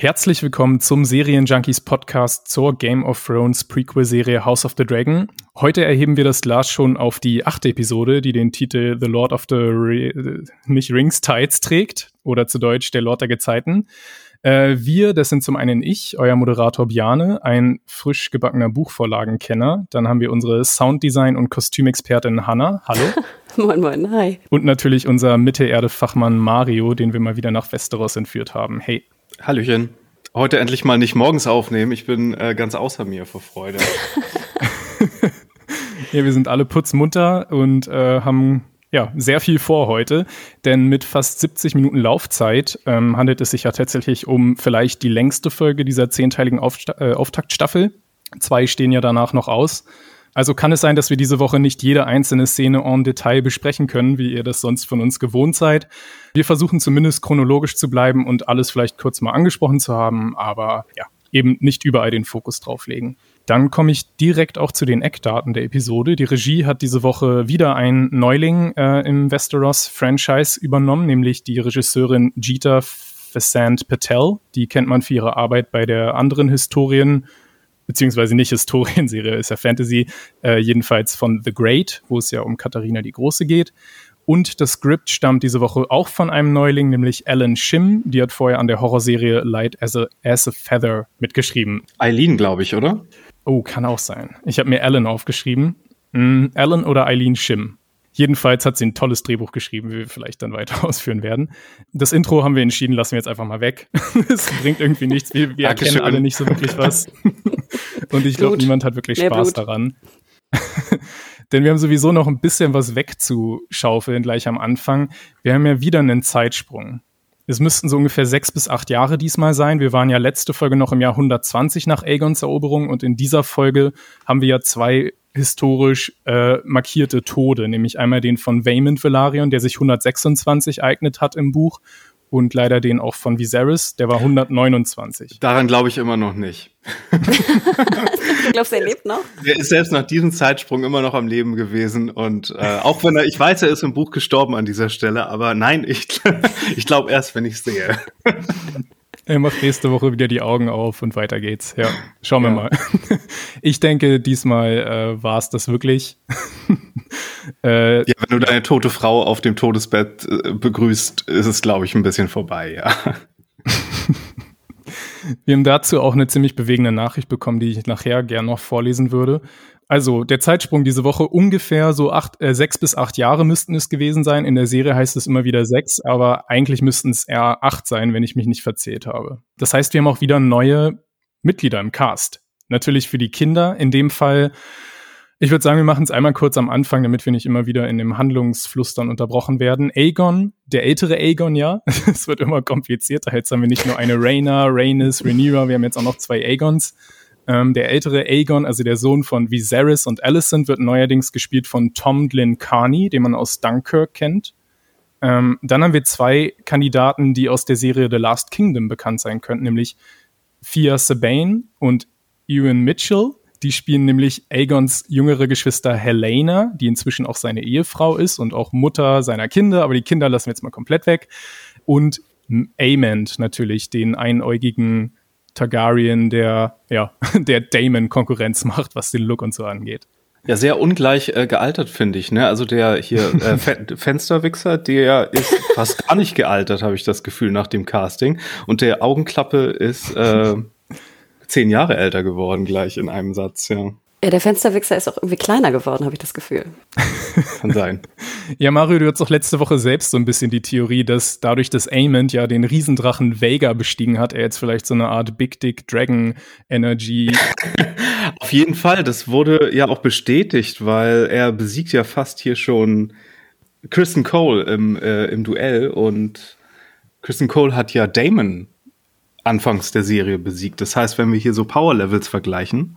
Herzlich willkommen zum Serienjunkies Podcast zur Game of Thrones Prequel-Serie House of the Dragon. Heute erheben wir das Glas schon auf die achte Episode, die den Titel The Lord of the Re nicht Rings Tides trägt oder zu Deutsch Der Lord der Gezeiten. Äh, wir, das sind zum einen ich, euer Moderator Bjane, ein frisch gebackener Buchvorlagenkenner. Dann haben wir unsere Sounddesign- und Kostümexpertin Hanna. Hallo. moin, moin, hi. Und natürlich unser Mittelerde-Fachmann Mario, den wir mal wieder nach Westeros entführt haben. Hey. Hallöchen. Heute endlich mal nicht morgens aufnehmen. Ich bin äh, ganz außer mir vor Freude. ja, wir sind alle putzmunter und äh, haben ja, sehr viel vor heute, denn mit fast 70 Minuten Laufzeit ähm, handelt es sich ja tatsächlich um vielleicht die längste Folge dieser zehnteiligen Aufsta äh, Auftaktstaffel. Zwei stehen ja danach noch aus. Also kann es sein, dass wir diese Woche nicht jede einzelne Szene en Detail besprechen können, wie ihr das sonst von uns gewohnt seid. Wir versuchen zumindest chronologisch zu bleiben und alles vielleicht kurz mal angesprochen zu haben, aber ja, eben nicht überall den Fokus drauf legen. Dann komme ich direkt auch zu den Eckdaten der Episode. Die Regie hat diese Woche wieder ein Neuling äh, im Westeros-Franchise übernommen, nämlich die Regisseurin Jita Vasant Patel. Die kennt man für ihre Arbeit bei der anderen Historien- beziehungsweise nicht Historienserie, ist ja Fantasy, äh, jedenfalls von The Great, wo es ja um Katharina die Große geht. Und das Skript stammt diese Woche auch von einem Neuling, nämlich Alan Shim. Die hat vorher an der Horrorserie Light as a, as a Feather mitgeschrieben. Eileen, glaube ich, oder? Oh, kann auch sein. Ich habe mir Alan aufgeschrieben. Mm, Alan oder Eileen Shim. Jedenfalls hat sie ein tolles Drehbuch geschrieben, wie wir vielleicht dann weiter ausführen werden. Das Intro haben wir entschieden, lassen wir jetzt einfach mal weg. Es bringt irgendwie nichts. Wir, wir erkennen alle nicht so wirklich was. Und ich glaube, niemand hat wirklich Mehr Spaß Blut. daran. Denn wir haben sowieso noch ein bisschen was wegzuschaufeln gleich am Anfang. Wir haben ja wieder einen Zeitsprung. Es müssten so ungefähr sechs bis acht Jahre diesmal sein. Wir waren ja letzte Folge noch im Jahr 120 nach Aegons Eroberung und in dieser Folge haben wir ja zwei historisch äh, markierte Tode, nämlich einmal den von Vaymond Velaryon, der sich 126 eignet hat im Buch und leider den auch von Viserys, der war 129. Daran glaube ich immer noch nicht. du glaubst, er lebt noch? Er ist selbst nach diesem Zeitsprung immer noch am Leben gewesen und äh, auch wenn er, ich weiß, er ist im Buch gestorben an dieser Stelle, aber nein, ich, ich glaube erst, wenn ich es sehe. Er macht nächste Woche wieder die Augen auf und weiter geht's. Ja, schauen wir ja. mal. Ich denke, diesmal äh, war es das wirklich. äh, ja, wenn du deine tote Frau auf dem Todesbett äh, begrüßt, ist es, glaube ich, ein bisschen vorbei, ja. Wir haben dazu auch eine ziemlich bewegende Nachricht bekommen, die ich nachher gern noch vorlesen würde. Also der Zeitsprung diese Woche ungefähr so acht, äh, sechs bis acht Jahre müssten es gewesen sein. In der Serie heißt es immer wieder sechs, aber eigentlich müssten es eher acht sein, wenn ich mich nicht verzählt habe. Das heißt, wir haben auch wieder neue Mitglieder im Cast. Natürlich für die Kinder. In dem Fall, ich würde sagen, wir machen es einmal kurz am Anfang, damit wir nicht immer wieder in dem Handlungsfluss dann unterbrochen werden. Aegon, der ältere Aegon, ja. Es wird immer komplizierter. Jetzt haben wir nicht nur eine Rhaena, Rhaenys, Rhaenyra, wir haben jetzt auch noch zwei Aegons. Ähm, der ältere Aegon, also der Sohn von Viserys und Alicent, wird neuerdings gespielt von Tom Glyn Carney, den man aus Dunkirk kennt. Ähm, dann haben wir zwei Kandidaten, die aus der Serie The Last Kingdom bekannt sein könnten, nämlich Fia Sabine und Ewan Mitchell. Die spielen nämlich Aegons jüngere Geschwister Helena, die inzwischen auch seine Ehefrau ist und auch Mutter seiner Kinder, aber die Kinder lassen wir jetzt mal komplett weg. Und Amond natürlich, den einäugigen Targaryen, der, ja, der Damon Konkurrenz macht, was den Look und so angeht. Ja, sehr ungleich äh, gealtert, finde ich. Ne? Also der hier äh, Fensterwichser, der ist fast gar nicht gealtert, habe ich das Gefühl, nach dem Casting. Und der Augenklappe ist äh, zehn Jahre älter geworden, gleich in einem Satz, ja. Ja, der Fensterwichser ist auch irgendwie kleiner geworden, habe ich das Gefühl. Kann sein. ja, Mario, du hattest doch letzte Woche selbst so ein bisschen die Theorie, dass dadurch, dass Amond ja den Riesendrachen Vega bestiegen hat, er jetzt vielleicht so eine Art Big Dick Dragon Energy. Auf jeden Fall, das wurde ja auch bestätigt, weil er besiegt ja fast hier schon Kristen Cole im, äh, im Duell und Kristen Cole hat ja Damon anfangs der Serie besiegt. Das heißt, wenn wir hier so Power Levels vergleichen,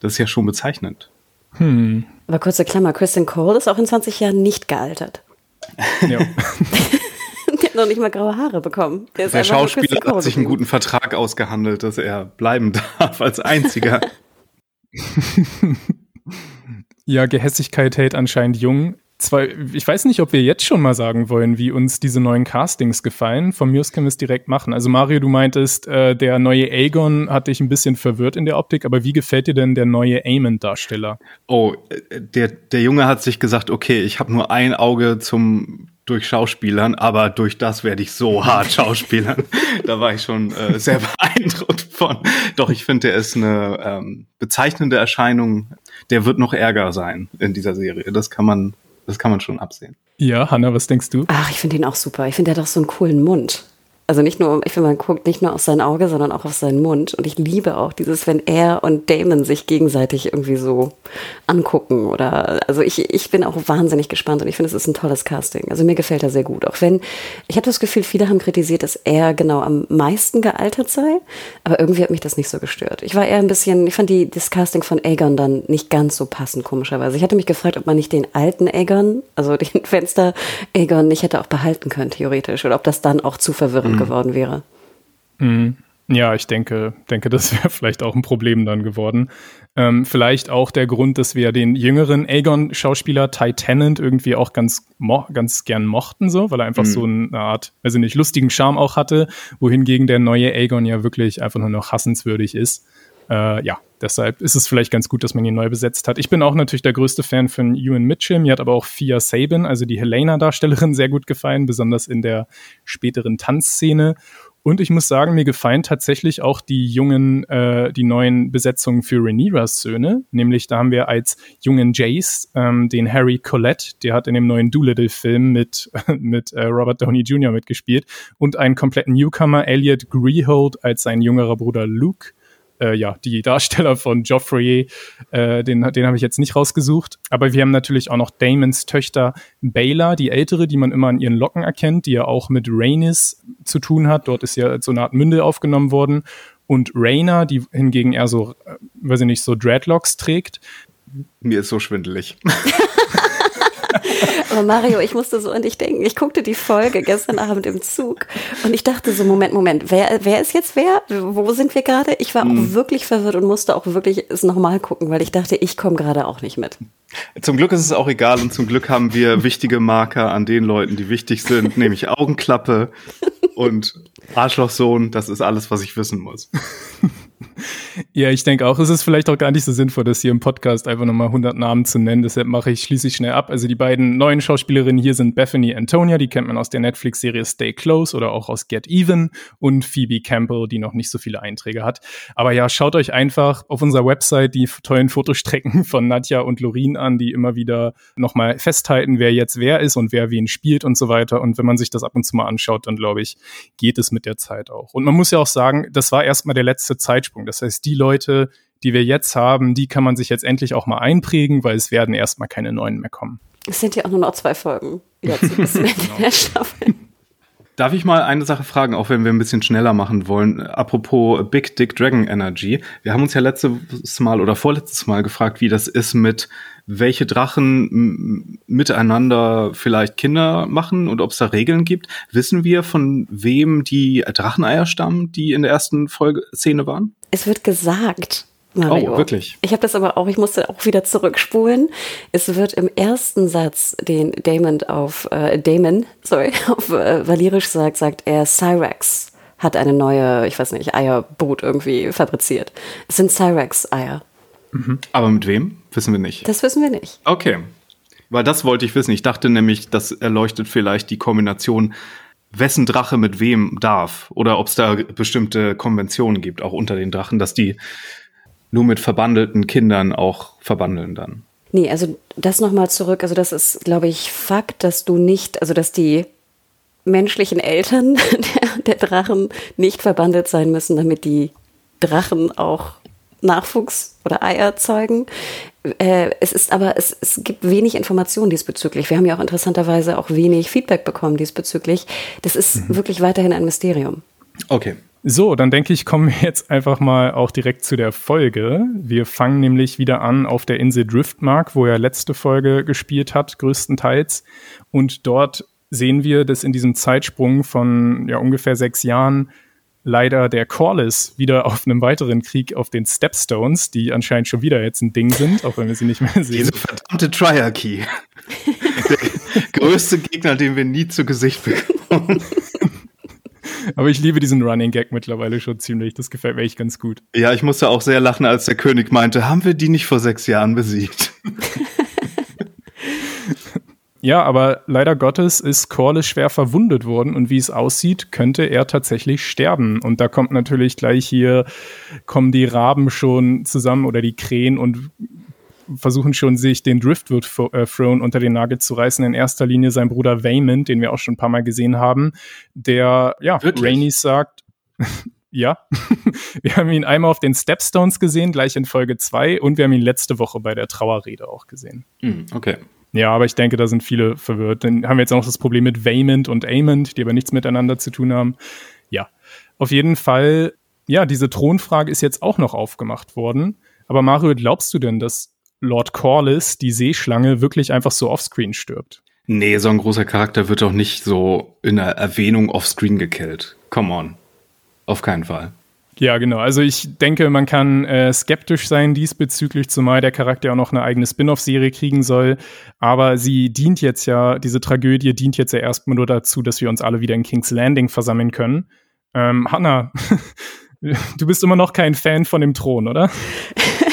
das ist ja schon bezeichnend. Hm. Aber kurze Klammer, Kristen Cole ist auch in 20 Jahren nicht gealtert. Ja. Der hat noch nicht mal graue Haare bekommen. Der, Der Schauspieler hat sich einen guten Vertrag ausgehandelt, dass er bleiben darf als einziger. ja, Gehässigkeit hält anscheinend jung. Zwei, ich weiß nicht, ob wir jetzt schon mal sagen wollen, wie uns diese neuen Castings gefallen. Von mir aus können wir es direkt machen. Also Mario, du meintest, äh, der neue Aegon hat dich ein bisschen verwirrt in der Optik, aber wie gefällt dir denn der neue Aemon-Darsteller? Oh, äh, der, der Junge hat sich gesagt, okay, ich habe nur ein Auge zum durch Schauspielern, aber durch das werde ich so hart Schauspielern. da war ich schon äh, sehr beeindruckt von. Doch, ich finde, der ist eine ähm, bezeichnende Erscheinung. Der wird noch ärger sein in dieser Serie. Das kann man, das kann man schon absehen. Ja, Hanna, was denkst du? Ach, ich finde ihn auch super. Ich finde, er hat doch so einen coolen Mund. Also nicht nur, ich finde, man guckt nicht nur auf sein Auge, sondern auch auf seinen Mund. Und ich liebe auch dieses, wenn er und Damon sich gegenseitig irgendwie so angucken oder, also ich, ich bin auch wahnsinnig gespannt und ich finde, es ist ein tolles Casting. Also mir gefällt er sehr gut. Auch wenn, ich habe das Gefühl, viele haben kritisiert, dass er genau am meisten gealtert sei, aber irgendwie hat mich das nicht so gestört. Ich war eher ein bisschen, ich fand die, das Casting von Aegon dann nicht ganz so passend, komischerweise. Ich hatte mich gefragt, ob man nicht den alten Aegon, also den Fenster Aegon nicht hätte auch behalten können, theoretisch, oder ob das dann auch zu verwirrend mhm. geworden wäre. Mhm. Ja, ich denke, denke, das wäre vielleicht auch ein Problem dann geworden. Ähm, vielleicht auch der Grund, dass wir den jüngeren Aegon-Schauspieler Ty Tennant irgendwie auch ganz, ganz gern mochten, so, weil er einfach mhm. so eine Art, weiß ich nicht, lustigen Charme auch hatte, wohingegen der neue Aegon ja wirklich einfach nur noch hassenswürdig ist. Äh, ja, deshalb ist es vielleicht ganz gut, dass man ihn neu besetzt hat. Ich bin auch natürlich der größte Fan von Ewan Mitchell. Mir hat aber auch Fia Sabin, also die Helena-Darstellerin, sehr gut gefallen, besonders in der späteren Tanzszene. Und ich muss sagen, mir gefallen tatsächlich auch die jungen, äh, die neuen Besetzungen für Rhaenyras Söhne. Nämlich da haben wir als jungen Jace ähm, den Harry Collette, der hat in dem neuen Doolittle-Film mit, mit äh, Robert Downey Jr. mitgespielt. Und einen kompletten Newcomer, Elliot Greehold, als sein jüngerer Bruder Luke äh, ja, die Darsteller von Joffrey, äh, den, den habe ich jetzt nicht rausgesucht. Aber wir haben natürlich auch noch Damons Töchter Baylor, die ältere, die man immer an ihren Locken erkennt, die ja auch mit Rhaenys zu tun hat. Dort ist ja so eine Art Münde aufgenommen worden. Und Raina, die hingegen eher so, äh, weiß ich nicht, so Dreadlocks trägt. Mir ist so schwindelig. Aber Mario, ich musste so an dich denken. Ich guckte die Folge gestern Abend im Zug und ich dachte so, Moment, Moment, wer, wer ist jetzt wer? Wo sind wir gerade? Ich war hm. auch wirklich verwirrt und musste auch wirklich es nochmal gucken, weil ich dachte, ich komme gerade auch nicht mit. Zum Glück ist es auch egal und zum Glück haben wir wichtige Marker an den Leuten, die wichtig sind, nämlich Augenklappe und Arschlochsohn. Das ist alles, was ich wissen muss. Ja, ich denke auch, es ist vielleicht auch gar nicht so sinnvoll, das hier im Podcast einfach nochmal 100 Namen zu nennen. Deshalb mache ich schließlich schnell ab. Also die beiden neuen Schauspielerinnen hier sind Bethany Antonia, die kennt man aus der Netflix-Serie Stay Close oder auch aus Get Even und Phoebe Campbell, die noch nicht so viele Einträge hat. Aber ja, schaut euch einfach auf unserer Website die tollen Fotostrecken von Nadja und Lorin an, die immer wieder nochmal festhalten, wer jetzt wer ist und wer wen spielt und so weiter. Und wenn man sich das ab und zu mal anschaut, dann glaube ich, geht es mit der Zeit auch. Und man muss ja auch sagen, das war erstmal der letzte Zeitsprung. Das heißt, die Leute, die wir jetzt haben, die kann man sich jetzt endlich auch mal einprägen, weil es werden erstmal keine neuen mehr kommen. Es sind ja auch nur noch zwei Folgen. Jetzt Staffel. Darf ich mal eine Sache fragen, auch wenn wir ein bisschen schneller machen wollen? Apropos Big Dick Dragon Energy. Wir haben uns ja letztes Mal oder vorletztes Mal gefragt, wie das ist mit welche Drachen miteinander vielleicht Kinder machen und ob es da Regeln gibt. Wissen wir, von wem die Dracheneier stammen, die in der ersten Folge Szene waren? Es wird gesagt. Mario. Oh, wirklich? Ich habe das aber auch, ich musste auch wieder zurückspulen. Es wird im ersten Satz, den Damon auf äh, Damon, sorry, auf äh, Valyrisch sagt, sagt er Cyrex hat eine neue, ich weiß nicht, Eierboot irgendwie fabriziert. Es sind Cyrex-Eier. Mhm. Aber mit wem? Wissen wir nicht. Das wissen wir nicht. Okay. Weil das wollte ich wissen. Ich dachte nämlich, das erleuchtet vielleicht die Kombination, wessen Drache mit wem darf. Oder ob es da bestimmte Konventionen gibt, auch unter den Drachen, dass die nur mit verbandelten Kindern auch verbandeln dann. Nee, also das nochmal zurück. Also das ist, glaube ich, Fakt, dass du nicht, also dass die menschlichen Eltern der, der Drachen nicht verbandelt sein müssen, damit die Drachen auch Nachwuchs oder Eier zeugen. Äh, es ist aber, es, es gibt wenig Informationen diesbezüglich. Wir haben ja auch interessanterweise auch wenig Feedback bekommen diesbezüglich. Das ist mhm. wirklich weiterhin ein Mysterium. Okay. So, dann denke ich, kommen wir jetzt einfach mal auch direkt zu der Folge. Wir fangen nämlich wieder an auf der Insel Driftmark, wo er letzte Folge gespielt hat, größtenteils. Und dort sehen wir, dass in diesem Zeitsprung von ja, ungefähr sechs Jahren leider der Corliss wieder auf einem weiteren Krieg auf den Stepstones, die anscheinend schon wieder jetzt ein Ding sind, auch wenn wir sie nicht mehr sehen. Diese verdammte Triarchy. Der größte Gegner, den wir nie zu Gesicht bekommen. Aber ich liebe diesen Running Gag mittlerweile schon ziemlich. Das gefällt mir echt ganz gut. Ja, ich musste auch sehr lachen, als der König meinte, haben wir die nicht vor sechs Jahren besiegt? Ja, aber leider Gottes ist Corliss schwer verwundet worden und wie es aussieht, könnte er tatsächlich sterben. Und da kommt natürlich gleich hier, kommen die Raben schon zusammen oder die Krähen und versuchen schon, sich den Driftwood äh, Throne unter den Nagel zu reißen. In erster Linie sein Bruder Waymond, den wir auch schon ein paar Mal gesehen haben, der, ja, Rainys sagt, ja, wir haben ihn einmal auf den Stepstones gesehen, gleich in Folge 2 und wir haben ihn letzte Woche bei der Trauerrede auch gesehen. Hm, okay. Ja, aber ich denke, da sind viele verwirrt. Dann haben wir jetzt auch noch das Problem mit Waymond und Amond, die aber nichts miteinander zu tun haben. Ja, auf jeden Fall, ja, diese Thronfrage ist jetzt auch noch aufgemacht worden. Aber Mario, glaubst du denn, dass Lord Corliss, die Seeschlange, wirklich einfach so offscreen stirbt. Nee, so ein großer Charakter wird doch nicht so in der Erwähnung offscreen gekillt. Come on. Auf keinen Fall. Ja, genau. Also ich denke, man kann äh, skeptisch sein diesbezüglich, zumal der Charakter auch noch eine eigene Spin-off-Serie kriegen soll. Aber sie dient jetzt ja, diese Tragödie dient jetzt ja erstmal nur dazu, dass wir uns alle wieder in King's Landing versammeln können. Ähm, Hannah, du bist immer noch kein Fan von dem Thron, oder?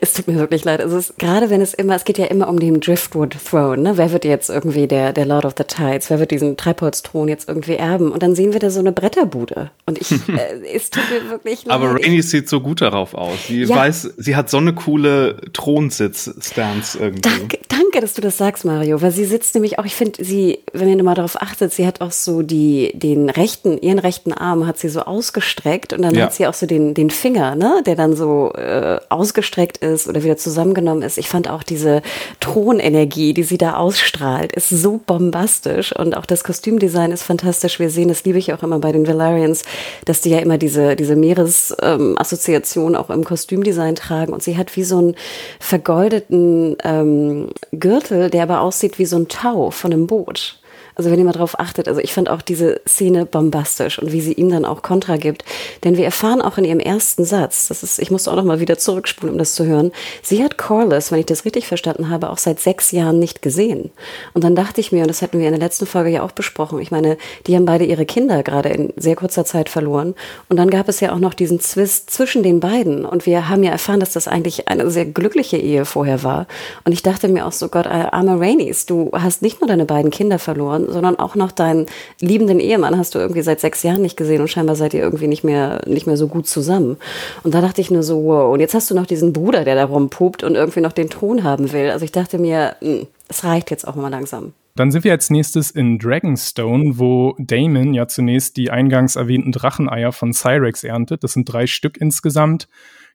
es tut mir wirklich leid. Also es, gerade wenn es immer, es geht ja immer um den Driftwood Throne, ne? Wer wird jetzt irgendwie der, der Lord of the Tides? Wer wird diesen Treibholzthron jetzt irgendwie erben? Und dann sehen wir da so eine Bretterbude. Und ich, äh, es tut mir wirklich leid. Aber Rainy sieht so gut darauf aus. Sie ja. weiß, sie hat so eine coole Thronsitz-Stance irgendwie. Danke, danke, dass du das sagst, Mario. Weil sie sitzt nämlich auch, ich finde, sie, wenn ihr mal darauf achtet, sie hat auch so die, den rechten, ihren rechten Arm hat sie so ausgestreckt und dann ja. hat sie auch so den, den Finger, ne? Der dann so äh, ausgestreckt gestreckt ist oder wieder zusammengenommen ist. Ich fand auch diese Thronenergie, die sie da ausstrahlt, ist so bombastisch und auch das Kostümdesign ist fantastisch. Wir sehen, das liebe ich auch immer bei den Valerians, dass die ja immer diese, diese Meeresassoziation ähm, auch im Kostümdesign tragen und sie hat wie so einen vergoldeten ähm, Gürtel, der aber aussieht wie so ein Tau von einem Boot. Also wenn ihr mal drauf achtet, also ich fand auch diese Szene bombastisch und wie sie ihm dann auch Kontra gibt. Denn wir erfahren auch in ihrem ersten Satz, das ist, ich musste auch noch mal wieder zurückspulen, um das zu hören, sie hat Corliss, wenn ich das richtig verstanden habe, auch seit sechs Jahren nicht gesehen. Und dann dachte ich mir, und das hatten wir in der letzten Folge ja auch besprochen, ich meine, die haben beide ihre Kinder gerade in sehr kurzer Zeit verloren. Und dann gab es ja auch noch diesen Zwist zwischen den beiden. Und wir haben ja erfahren, dass das eigentlich eine sehr glückliche Ehe vorher war. Und ich dachte mir auch so, Gott, arme Rainies, du hast nicht nur deine beiden Kinder verloren, sondern auch noch deinen liebenden Ehemann hast du irgendwie seit sechs Jahren nicht gesehen und scheinbar seid ihr irgendwie nicht mehr, nicht mehr so gut zusammen. Und da dachte ich nur so, wow, und jetzt hast du noch diesen Bruder, der da rumpupt und irgendwie noch den Thron haben will. Also ich dachte mir, hm, es reicht jetzt auch mal langsam. Dann sind wir als nächstes in Dragonstone, wo Damon ja zunächst die eingangs erwähnten Dracheneier von Cyrex erntet. Das sind drei Stück insgesamt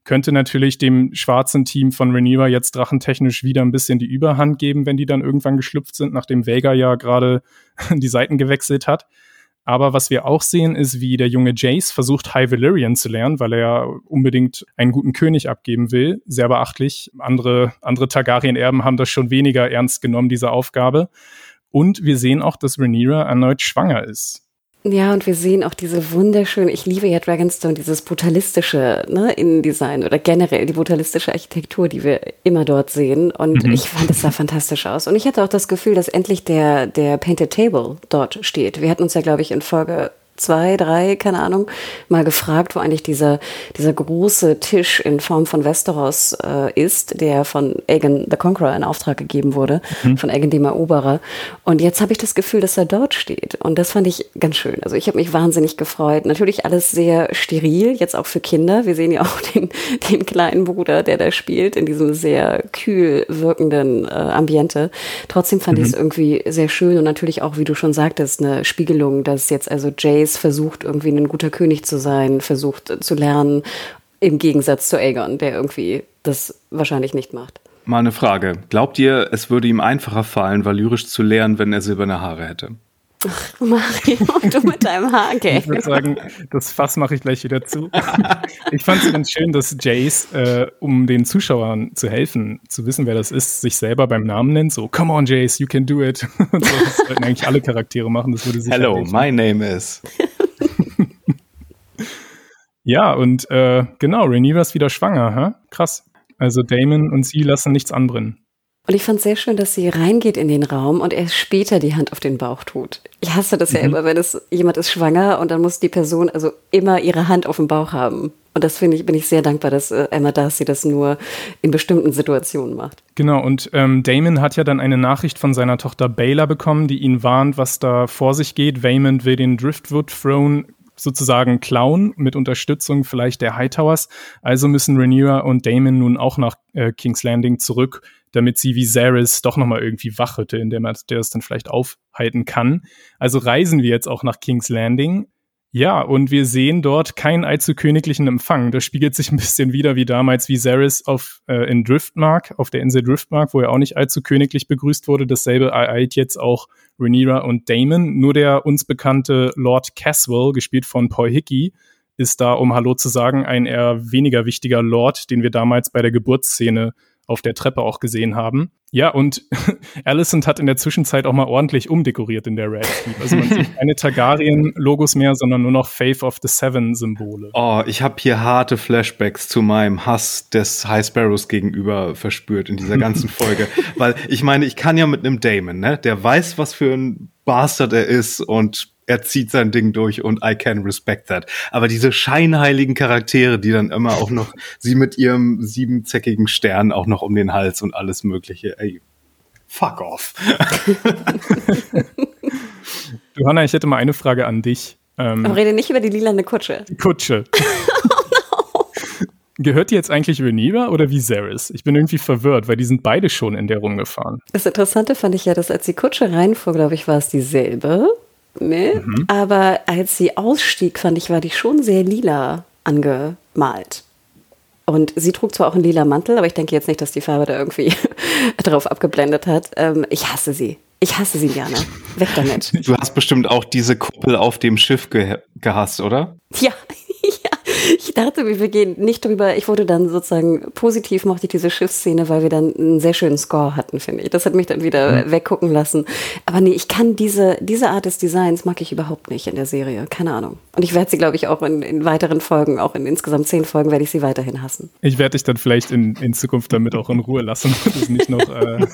könnte natürlich dem schwarzen Team von Rhaenyra jetzt drachentechnisch wieder ein bisschen die Überhand geben, wenn die dann irgendwann geschlüpft sind, nachdem Vega ja gerade die Seiten gewechselt hat. Aber was wir auch sehen, ist, wie der junge Jace versucht, High Valyrian zu lernen, weil er ja unbedingt einen guten König abgeben will. Sehr beachtlich. Andere, andere Targaryen-Erben haben das schon weniger ernst genommen, diese Aufgabe. Und wir sehen auch, dass Rhaenyra erneut schwanger ist. Ja, und wir sehen auch diese wunderschöne, ich liebe ja Dragonstone, dieses brutalistische ne, Innendesign oder generell die brutalistische Architektur, die wir immer dort sehen. Und mhm. ich fand es sah fantastisch aus. Und ich hatte auch das Gefühl, dass endlich der, der Painted Table dort steht. Wir hatten uns ja, glaube ich, in Folge zwei, drei, keine Ahnung, mal gefragt, wo eigentlich dieser, dieser große Tisch in Form von Westeros äh, ist, der von Aegon the Conqueror in Auftrag gegeben wurde, mhm. von Aegon dem Eroberer. Und jetzt habe ich das Gefühl, dass er dort steht. Und das fand ich ganz schön. Also ich habe mich wahnsinnig gefreut. Natürlich alles sehr steril, jetzt auch für Kinder. Wir sehen ja auch den, den kleinen Bruder, der da spielt, in diesem sehr kühl wirkenden äh, Ambiente. Trotzdem fand mhm. ich es irgendwie sehr schön und natürlich auch, wie du schon sagtest, eine Spiegelung, dass jetzt also Jace Ace versucht, irgendwie ein guter König zu sein, versucht zu lernen, im Gegensatz zu Aegon, der irgendwie das wahrscheinlich nicht macht. Mal eine Frage. Glaubt ihr, es würde ihm einfacher fallen, valyrisch zu lernen, wenn er silberne Haare hätte? Ach, Mario, du mit deinem Haargame. Ich würde sagen, das Fass mache ich gleich wieder zu. Ich fand es ganz schön, dass Jace, äh, um den Zuschauern zu helfen, zu wissen, wer das ist, sich selber beim Namen nennt. So, come on, Jace, you can do it. Und so, das sollten eigentlich alle Charaktere machen. Das würde Hello, helfen. my name is. ja, und äh, genau, Rhaenyra ist wieder schwanger. Hä? Krass. Also Damon und sie lassen nichts anbrennen. Und ich fand es sehr schön, dass sie reingeht in den Raum und erst später die Hand auf den Bauch tut. Ich hasse das ja Mhm. immer, wenn es jemand ist schwanger und dann muss die Person also immer ihre Hand auf dem Bauch haben. Und das finde ich, bin ich sehr dankbar, dass äh, Emma Darcy das nur in bestimmten Situationen macht. Genau, und ähm, Damon hat ja dann eine Nachricht von seiner Tochter Bayla bekommen, die ihn warnt, was da vor sich geht. Waymond will den Driftwood Throne sozusagen klauen, mit Unterstützung vielleicht der Hightowers. Also müssen Rhaenyra und Damon nun auch nach äh, King's Landing zurück, damit sie Viserys doch nochmal irgendwie wachhütte, indem er es dann vielleicht aufhalten kann. Also reisen wir jetzt auch nach King's Landing. Ja, und wir sehen dort keinen allzu königlichen Empfang. Das spiegelt sich ein bisschen wieder wie damals Viserys auf, äh, in Driftmark, auf der Insel Driftmark, wo er auch nicht allzu königlich begrüßt wurde. Dasselbe ereilt jetzt auch Rhaenyra und Damon. Nur der uns bekannte Lord Caswell, gespielt von Paul Hickey, ist da, um Hallo zu sagen, ein eher weniger wichtiger Lord, den wir damals bei der Geburtsszene auf der Treppe auch gesehen haben. Ja, und Alicent hat in der Zwischenzeit auch mal ordentlich umdekoriert in der Red Keep. Also man sieht keine Targaryen-Logos mehr, sondern nur noch Faith of the Seven-Symbole. Oh, ich habe hier harte Flashbacks zu meinem Hass des High Sparrows gegenüber verspürt in dieser ganzen Folge. Weil ich meine, ich kann ja mit einem Damon, ne? Der weiß, was für ein Bastard er ist und er zieht sein Ding durch und I can respect that. Aber diese scheinheiligen Charaktere, die dann immer auch noch sie mit ihrem siebenzackigen Stern auch noch um den Hals und alles Mögliche, ey, fuck off. Johanna, ich hätte mal eine Frage an dich. Ähm, Aber rede nicht über die lilane Kutsche. die Kutsche. Gehört die jetzt eigentlich Rhaenyra oder Viserys? Ich bin irgendwie verwirrt, weil die sind beide schon in der rumgefahren. Das Interessante fand ich ja, dass als die Kutsche reinfuhr, glaube ich, war es dieselbe. Ne? Aber als sie ausstieg, fand ich, war die schon sehr lila angemalt. Und sie trug zwar auch einen lila Mantel, aber ich denke jetzt nicht, dass die Farbe da irgendwie drauf abgeblendet hat. Ähm, ich hasse sie. Ich hasse sie gerne. Weg damit. Du hast bestimmt auch diese Kuppel auf dem Schiff ge gehasst, oder? Ja. Ich dachte, wir gehen nicht drüber. Ich wurde dann sozusagen positiv, mochte ich diese Schiffsszene, weil wir dann einen sehr schönen Score hatten, finde ich. Das hat mich dann wieder weggucken lassen. Aber nee, ich kann diese, diese Art des Designs mag ich überhaupt nicht in der Serie. Keine Ahnung. Und ich werde sie, glaube ich, auch in, in weiteren Folgen, auch in insgesamt zehn Folgen, werde ich sie weiterhin hassen. Ich werde dich dann vielleicht in, in Zukunft damit auch in Ruhe lassen und es nicht noch äh, darf.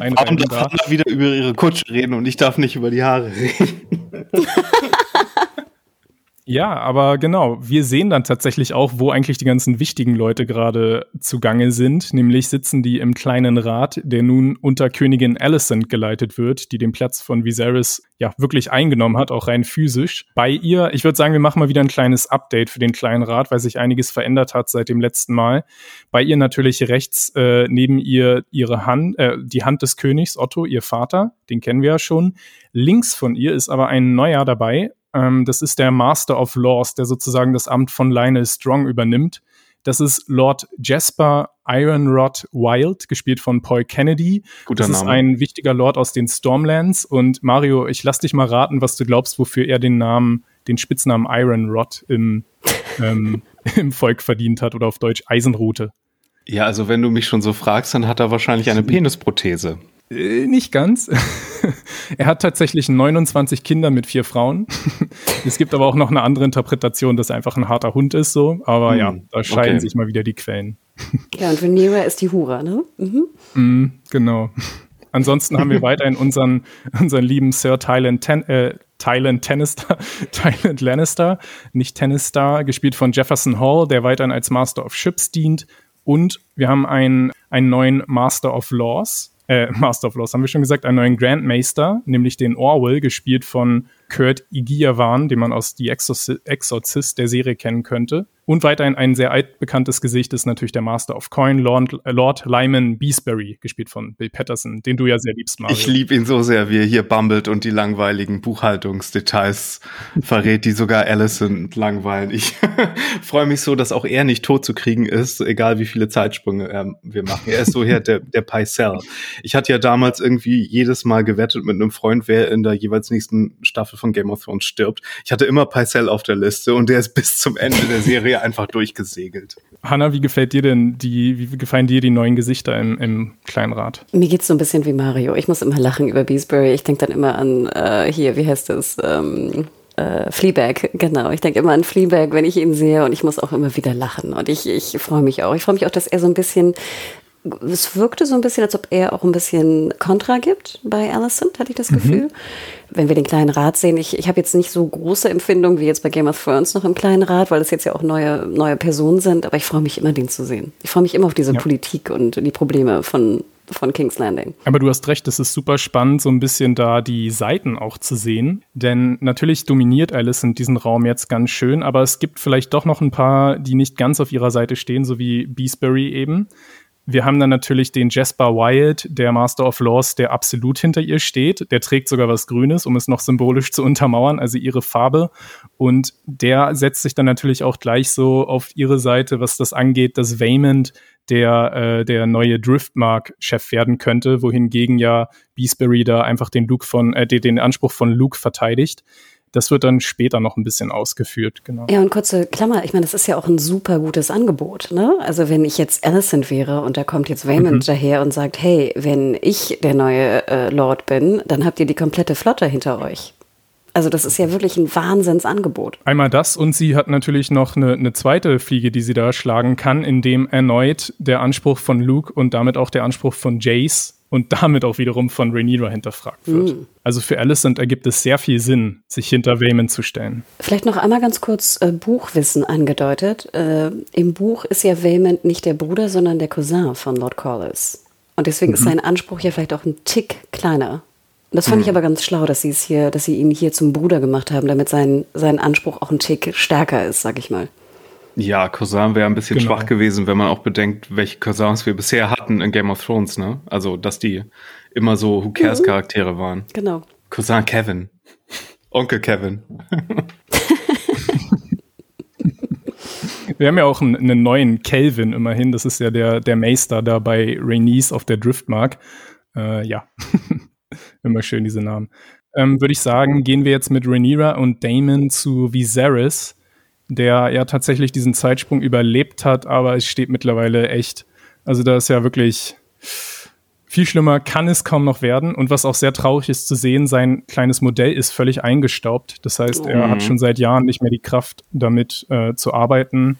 Anna wieder über ihre Kutsche reden und ich darf nicht über die Haare reden? Ja, aber genau, wir sehen dann tatsächlich auch, wo eigentlich die ganzen wichtigen Leute gerade zugange sind. Nämlich sitzen die im kleinen Rat, der nun unter Königin Alicent geleitet wird, die den Platz von Viserys ja wirklich eingenommen hat, auch rein physisch. Bei ihr, ich würde sagen, wir machen mal wieder ein kleines Update für den kleinen Rat, weil sich einiges verändert hat seit dem letzten Mal. Bei ihr natürlich rechts äh, neben ihr ihre Hand, äh, die Hand des Königs Otto, ihr Vater, den kennen wir ja schon. Links von ihr ist aber ein neuer dabei, ähm, das ist der Master of Laws, der sozusagen das Amt von Lionel Strong übernimmt. Das ist Lord Jasper Ironrod Wild, gespielt von Paul Kennedy. Guter das ist Name. ein wichtiger Lord aus den Stormlands. Und Mario, ich lass dich mal raten, was du glaubst, wofür er den Namen, den Spitznamen Ironrod im, ähm, im Volk verdient hat oder auf Deutsch Eisenrute. Ja, also wenn du mich schon so fragst, dann hat er wahrscheinlich eine Penisprothese. Äh, nicht ganz. er hat tatsächlich 29 Kinder mit vier Frauen. es gibt aber auch noch eine andere Interpretation, dass er einfach ein harter Hund ist, so. Aber Hm, ja, da scheiden okay. sich mal wieder die Quellen. Ja, und Rhaenyra ist die Hure, ne? Mhm. Mm, genau. Ansonsten haben wir weiterhin unseren, unseren lieben Sir Tyland, Ten, äh, Tyland Tannister, Tyland Lannister, nicht Tannister, gespielt von Jefferson Hall, der weiterhin als Master of Ships dient. Und wir haben einen, einen neuen Master of Laws, äh, Master of Laws, haben wir schon gesagt, einen neuen Grandmaster, nämlich den Orwell, gespielt von Kurt Igiawan, den man aus Die Exorci Exorzist der Serie kennen könnte. Und weiterhin ein sehr altbekanntes Gesicht ist natürlich der Master of Coin, Lord, äh, Lord Lyman Beesbury, gespielt von Bill Patterson, den du ja sehr liebst, Mario. Ich liebe ihn so sehr, wie er hier bummelt und die langweiligen Buchhaltungsdetails verrät, die sogar Allison langweilen. Ich freue mich so, dass auch er nicht tot zu kriegen ist, egal wie viele Zeitsprünge ähm, wir machen. Er ist so hier der, der Pycelle. Ich hatte ja damals irgendwie jedes Mal gewettet mit einem Freund, wer in der jeweils nächsten Staffel von Game of Thrones stirbt. Ich hatte immer Pycelle auf der Liste und der ist bis zum Ende der Serie einfach durchgesegelt. Hanna, wie gefällt dir denn die, wie gefallen dir die neuen Gesichter im, im Kleinrad? Mir geht's so ein bisschen wie Mario. Ich muss immer lachen über Beesbury. Ich denke dann immer an, äh, hier, wie heißt das? Ähm, äh, Fleabag, genau. Ich denke immer an Fleabag, wenn ich ihn sehe und ich muss auch immer wieder lachen. Und ich, ich freue mich auch. Ich freue mich auch, dass er so ein bisschen es wirkte so ein bisschen, als ob er auch ein bisschen Kontra gibt bei Alicent, hatte ich das Gefühl. Mhm. Wenn wir den kleinen Rat sehen, ich, ich habe jetzt nicht so große Empfindungen wie jetzt bei Game of Thrones noch im kleinen Rat, weil es jetzt ja auch neue, neue Personen sind, aber ich freue mich immer, den zu sehen. Ich freue mich immer auf diese ja. Politik und die Probleme von, von King's Landing. Aber du hast recht, es ist super spannend, so ein bisschen da die Seiten auch zu sehen. Denn natürlich dominiert Alicent diesen Raum jetzt ganz schön, aber es gibt vielleicht doch noch ein paar, die nicht ganz auf ihrer Seite stehen, so wie Beesbury eben. Wir haben dann natürlich den Jasper Wyatt, der Master of Laws, der absolut hinter ihr steht. Der trägt sogar was Grünes, um es noch symbolisch zu untermauern, also ihre Farbe. Und der setzt sich dann natürlich auch gleich so auf ihre Seite, was das angeht, dass Waymond der, äh, der neue Driftmark-Chef werden könnte, wohingegen ja Beesbury da einfach den Luke von, äh, den Anspruch von Luke verteidigt. Das wird dann später noch ein bisschen ausgeführt, genau. Ja, und kurze Klammer, ich meine, das ist ja auch ein super gutes Angebot, ne? Also wenn ich jetzt Alicent wäre und da kommt jetzt Waymond mhm. daher und sagt, hey, wenn ich der neue äh, Lord bin, dann habt ihr die komplette Flotte hinter euch. Also das ist ja wirklich ein Wahnsinnsangebot. Einmal das und sie hat natürlich noch eine, eine, zweite Fliege, die sie da schlagen kann, indem erneut der Anspruch von Luke und damit auch der Anspruch von Jace und damit auch wiederum von Rhaenyra hinterfragt wird. Mm. Also für Alicent ergibt es sehr viel Sinn, sich hinter Waymond zu stellen. Vielleicht noch einmal ganz kurz äh, Buchwissen angedeutet. Äh, Im Buch ist ja Waymond nicht der Bruder, sondern der Cousin von Lord Corliss. Und deswegen mhm. ist sein Anspruch ja vielleicht auch ein Tick kleiner. Das fand mhm. ich aber ganz schlau, dass sie es hier, dass sie ihn hier zum Bruder gemacht haben, damit sein, sein Anspruch auch ein Tick stärker ist, sag ich mal. Ja, Cousin wäre ein bisschen genau. schwach gewesen, wenn man auch bedenkt, welche Cousins wir bisher hatten in Game of Thrones, ne? Also, dass die immer so Who Cares Charaktere waren. Genau. Cousin Kevin. Onkel Kevin. Wir haben ja auch einen, einen, neuen Kelvin immerhin. Das ist ja der, der Meister da bei Rhaenys auf der Driftmark. Äh, ja, immer schön diese Namen. Ähm, Würde ich sagen, gehen wir jetzt mit Rhaenyra und Damon zu Viserys der ja tatsächlich diesen Zeitsprung überlebt hat, aber es steht mittlerweile echt. Also da ist ja wirklich viel schlimmer kann es kaum noch werden. Und was auch sehr traurig ist zu sehen, sein kleines Modell ist völlig eingestaubt. Das heißt, er mhm. hat schon seit Jahren nicht mehr die Kraft, damit äh, zu arbeiten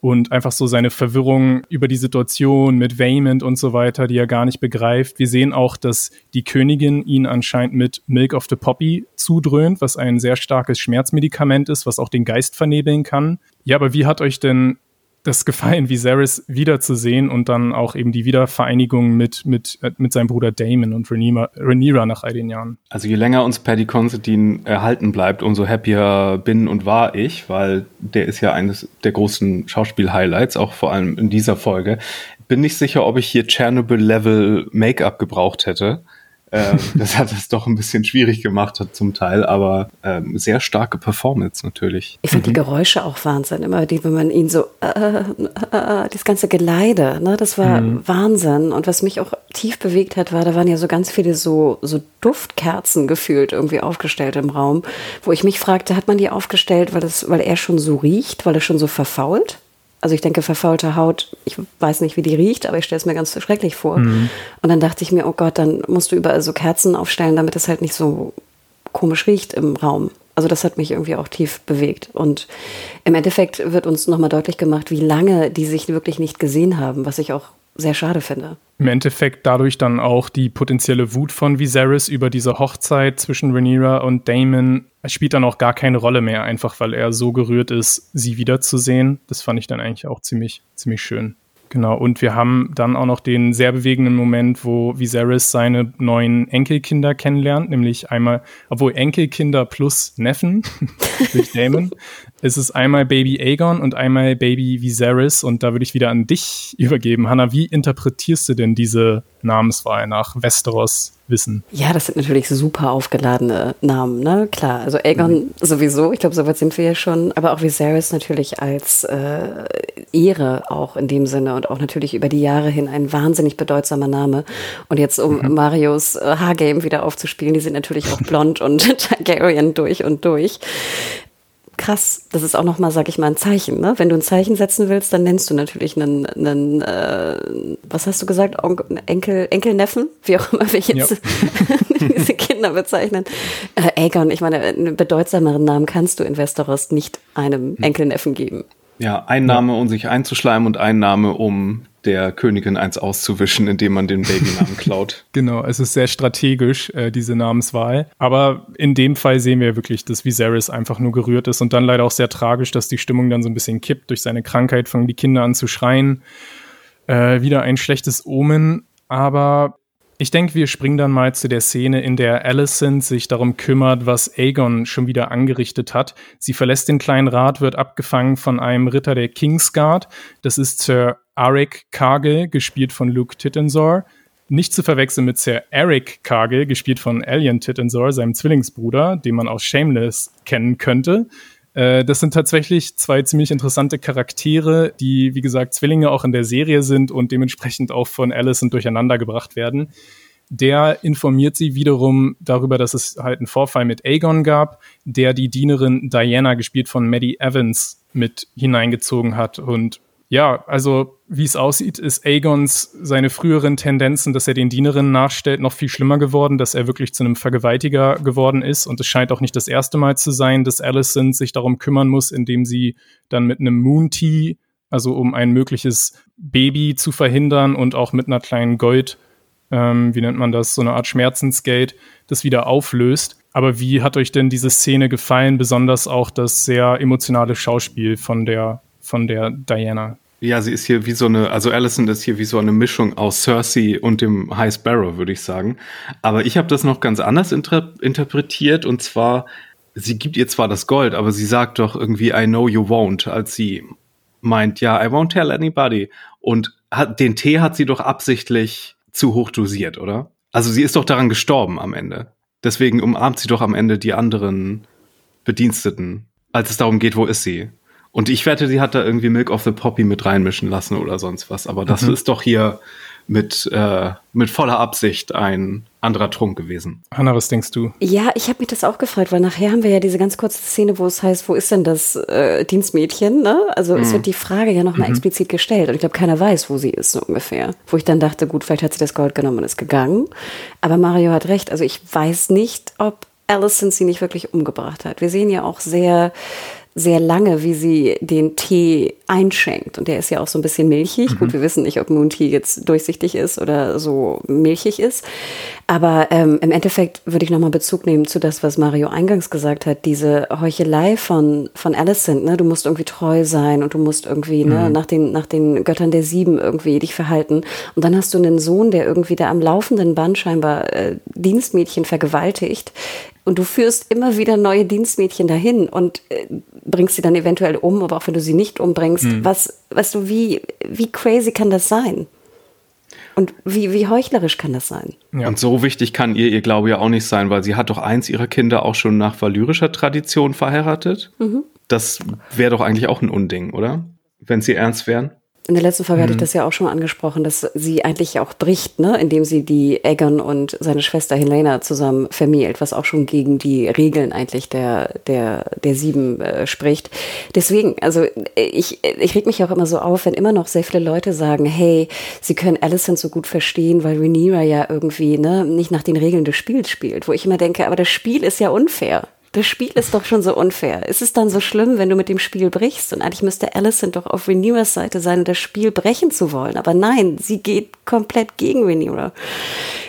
und einfach so seine Verwirrung über die Situation mit Waymond und so weiter, die er gar nicht begreift. Wir sehen auch, dass die Königin ihn anscheinend mit Milk of the Poppy zudröhnt, was ein sehr starkes Schmerzmedikament ist, was auch den Geist vernebeln kann. Ja, aber wie hat euch denn das gefallen, Viserys wiederzusehen und dann auch eben die Wiedervereinigung mit, mit, äh, mit seinem Bruder Damon und Rhaenyra nach all den Jahren. Also je länger uns Paddy Considine erhalten bleibt, umso happier bin und war ich, weil der ist ja eines der großen Schauspiel-Highlights, auch vor allem in dieser Folge. Bin nicht sicher, ob ich hier Chernobyl-Level Make-up gebraucht hätte. Ähm, das hat es doch ein bisschen schwierig gemacht hat zum Teil, aber ähm, sehr starke Performance natürlich. Ich finde mhm. die Geräusche auch Wahnsinn. Immer die, wenn man ihn so, äh, äh, äh, das ganze Geleide, ne, das war mhm. Wahnsinn. Und was mich auch tief bewegt hat, war, da waren ja so ganz viele so, so Duftkerzen gefühlt irgendwie aufgestellt im Raum, wo ich mich fragte, hat man die aufgestellt, weil, das, weil er schon so riecht, weil er schon so verfault? Also ich denke, verfaulte Haut, ich weiß nicht, wie die riecht, aber ich stelle es mir ganz schrecklich vor. Mhm. Und dann dachte ich mir, oh Gott, dann musst du überall so Kerzen aufstellen, damit es halt nicht so komisch riecht im Raum. Also das hat mich irgendwie auch tief bewegt. Und im Endeffekt wird uns nochmal deutlich gemacht, wie lange die sich wirklich nicht gesehen haben, was ich auch sehr schade finde. Im Endeffekt dadurch dann auch die potenzielle Wut von Viserys über diese Hochzeit zwischen Rhaenyra und Damon spielt dann auch gar keine Rolle mehr, einfach weil er so gerührt ist, sie wiederzusehen. Das fand ich dann eigentlich auch ziemlich, ziemlich schön. Genau, und wir haben dann auch noch den sehr bewegenden Moment, wo Viserys seine neuen Enkelkinder kennenlernt, nämlich einmal, obwohl Enkelkinder plus Neffen durch Damon. Es ist einmal Baby Aegon und einmal Baby Viserys und da würde ich wieder an dich übergeben. Hanna, wie interpretierst du denn diese Namenswahl nach Westeros wissen. Ja, das sind natürlich super aufgeladene Namen, ne? Klar, also Aegon mhm. sowieso, ich glaube, so weit sind wir ja schon, aber auch Viserys natürlich als äh, Ehre auch in dem Sinne und auch natürlich über die Jahre hin ein wahnsinnig bedeutsamer Name. Und jetzt, um mhm. Marios äh, Haargame wieder aufzuspielen, die sind natürlich auch blond und Targaryen durch und durch krass. Das ist auch nochmal, sag ich mal, ein Zeichen. Ne? Wenn du ein Zeichen setzen willst, dann nennst du natürlich einen, einen äh, was hast du gesagt, Enkel, Enkelneffen, wie auch immer wir jetzt ja. diese Kinder bezeichnen. Äh, Aegon, ich meine, einen bedeutsameren Namen kannst du in Westeros nicht einem hm. Enkelneffen geben. Ja, Einnahme, ja. um sich einzuschleimen und Einnahme, um der Königin eins auszuwischen, indem man den Babynamen klaut. Genau, es ist sehr strategisch, äh, diese Namenswahl. Aber in dem Fall sehen wir wirklich, dass Viserys einfach nur gerührt ist und dann leider auch sehr tragisch, dass die Stimmung dann so ein bisschen kippt. Durch seine Krankheit fangen die Kinder an zu schreien. Äh, wieder ein schlechtes Omen. Aber ich denke, wir springen dann mal zu der Szene, in der Alicent sich darum kümmert, was Aegon schon wieder angerichtet hat. Sie verlässt den kleinen Rat, wird abgefangen von einem Ritter der Kingsguard. Das ist Sir Arik Cargill, gespielt von Luke Tittensor. Nicht zu verwechseln mit Sir Eric Cargill, gespielt von Alien Tittensor, seinem Zwillingsbruder, den man aus Shameless kennen könnte. Äh, das sind tatsächlich zwei ziemlich interessante Charaktere, die, wie gesagt, Zwillinge auch in der Serie sind und dementsprechend auch von Allison durcheinander gebracht werden. Der informiert sie wiederum darüber, dass es halt einen Vorfall mit Aegon gab, der die Dienerin Diana, gespielt von Maddie Evans, mit hineingezogen hat und ja, also wie es aussieht, ist Aegons seine früheren Tendenzen, dass er den Dienerinnen nachstellt, noch viel schlimmer geworden, dass er wirklich zu einem Vergewaltiger geworden ist. Und es scheint auch nicht das erste Mal zu sein, dass Alicent sich darum kümmern muss, indem sie dann mit einem Moon Tea, also um ein mögliches Baby zu verhindern und auch mit einer kleinen Gold, ähm, wie nennt man das, so eine Art Schmerzensgeld, das wieder auflöst. Aber wie hat euch denn diese Szene gefallen, besonders auch das sehr emotionale Schauspiel von der von der Diana. Ja, sie ist hier wie so eine, also Alison ist hier wie so eine Mischung aus Cersei und dem High Sparrow, würde ich sagen. Aber ich habe das noch ganz anders inter interpretiert und zwar, sie gibt ihr zwar das Gold, aber sie sagt doch irgendwie I know you won't, als sie meint, ja, I won't tell anybody. Und hat, den Tee hat sie doch absichtlich zu hoch dosiert, oder? Also sie ist doch daran gestorben am Ende. Deswegen umarmt sie doch am Ende die anderen Bediensteten, als es darum geht, wo ist sie. Und ich wette, sie hat da irgendwie Milk of the Poppy mit reinmischen lassen oder sonst was. Aber das mhm. ist doch hier mit, äh, mit voller Absicht ein anderer Trunk gewesen. Hanna, was denkst du? Ja, ich habe mich das auch gefreut, weil nachher haben wir ja diese ganz kurze Szene, wo es heißt, wo ist denn das äh, Dienstmädchen? Ne? Also mhm. es wird die Frage ja nochmal mhm. explizit gestellt und ich glaube, keiner weiß, wo sie ist, so ungefähr. Wo ich dann dachte, gut, vielleicht hat sie das Gold genommen und ist gegangen. Aber Mario hat recht, also ich weiß nicht, ob Allison sie nicht wirklich umgebracht hat. Wir sehen ja auch sehr sehr lange, wie sie den Tee einschenkt. Und der ist ja auch so ein bisschen milchig. Mhm. Gut, wir wissen nicht, ob Moon Tea jetzt durchsichtig ist oder so milchig ist. Aber ähm, im Endeffekt würde ich nochmal Bezug nehmen zu das, was Mario eingangs gesagt hat. Diese Heuchelei von, von Alicent, ne? Du musst irgendwie treu sein und du musst irgendwie, ne, mhm. ne, nach den, nach den Göttern der Sieben irgendwie dich verhalten. Und dann hast du einen Sohn, der irgendwie da am laufenden Band scheinbar äh, Dienstmädchen vergewaltigt und du führst immer wieder neue Dienstmädchen dahin und äh, bringst sie dann eventuell um, aber auch wenn du sie nicht umbringst, mhm. was, weißt du, wie, wie crazy kann das sein? Und wie, wie heuchlerisch kann das sein? Ja. Und so wichtig kann ihr ihr Glaube ja auch nicht sein, weil sie hat doch eins ihrer Kinder auch schon nach valyrischer Tradition verheiratet. Mhm. Das wäre doch eigentlich auch ein Unding, oder? Wenn sie ernst wären. In der letzten Folge mhm. hatte ich mhm. das ja auch schon mal angesprochen, dass sie eigentlich auch bricht, ne, indem sie die Egon und seine Schwester Helena zusammen vermählt, was auch schon gegen die Regeln eigentlich der, der, der Sieben äh, spricht. Deswegen, also ich, ich reg mich auch immer so auf, wenn immer noch sehr viele Leute sagen, hey, sie können Alicent so gut verstehen, weil Rhaenyra ja irgendwie, ne, nicht nach den Regeln des Spiels spielt, wo ich immer denke, aber das Spiel ist ja unfair. Das Spiel ist doch schon so unfair. Ist es dann so schlimm, wenn du mit dem Spiel brichst? Und eigentlich müsste Alicent doch auf Renewers Seite sein, das Spiel brechen zu wollen. Aber nein, sie geht komplett gegen Renewer.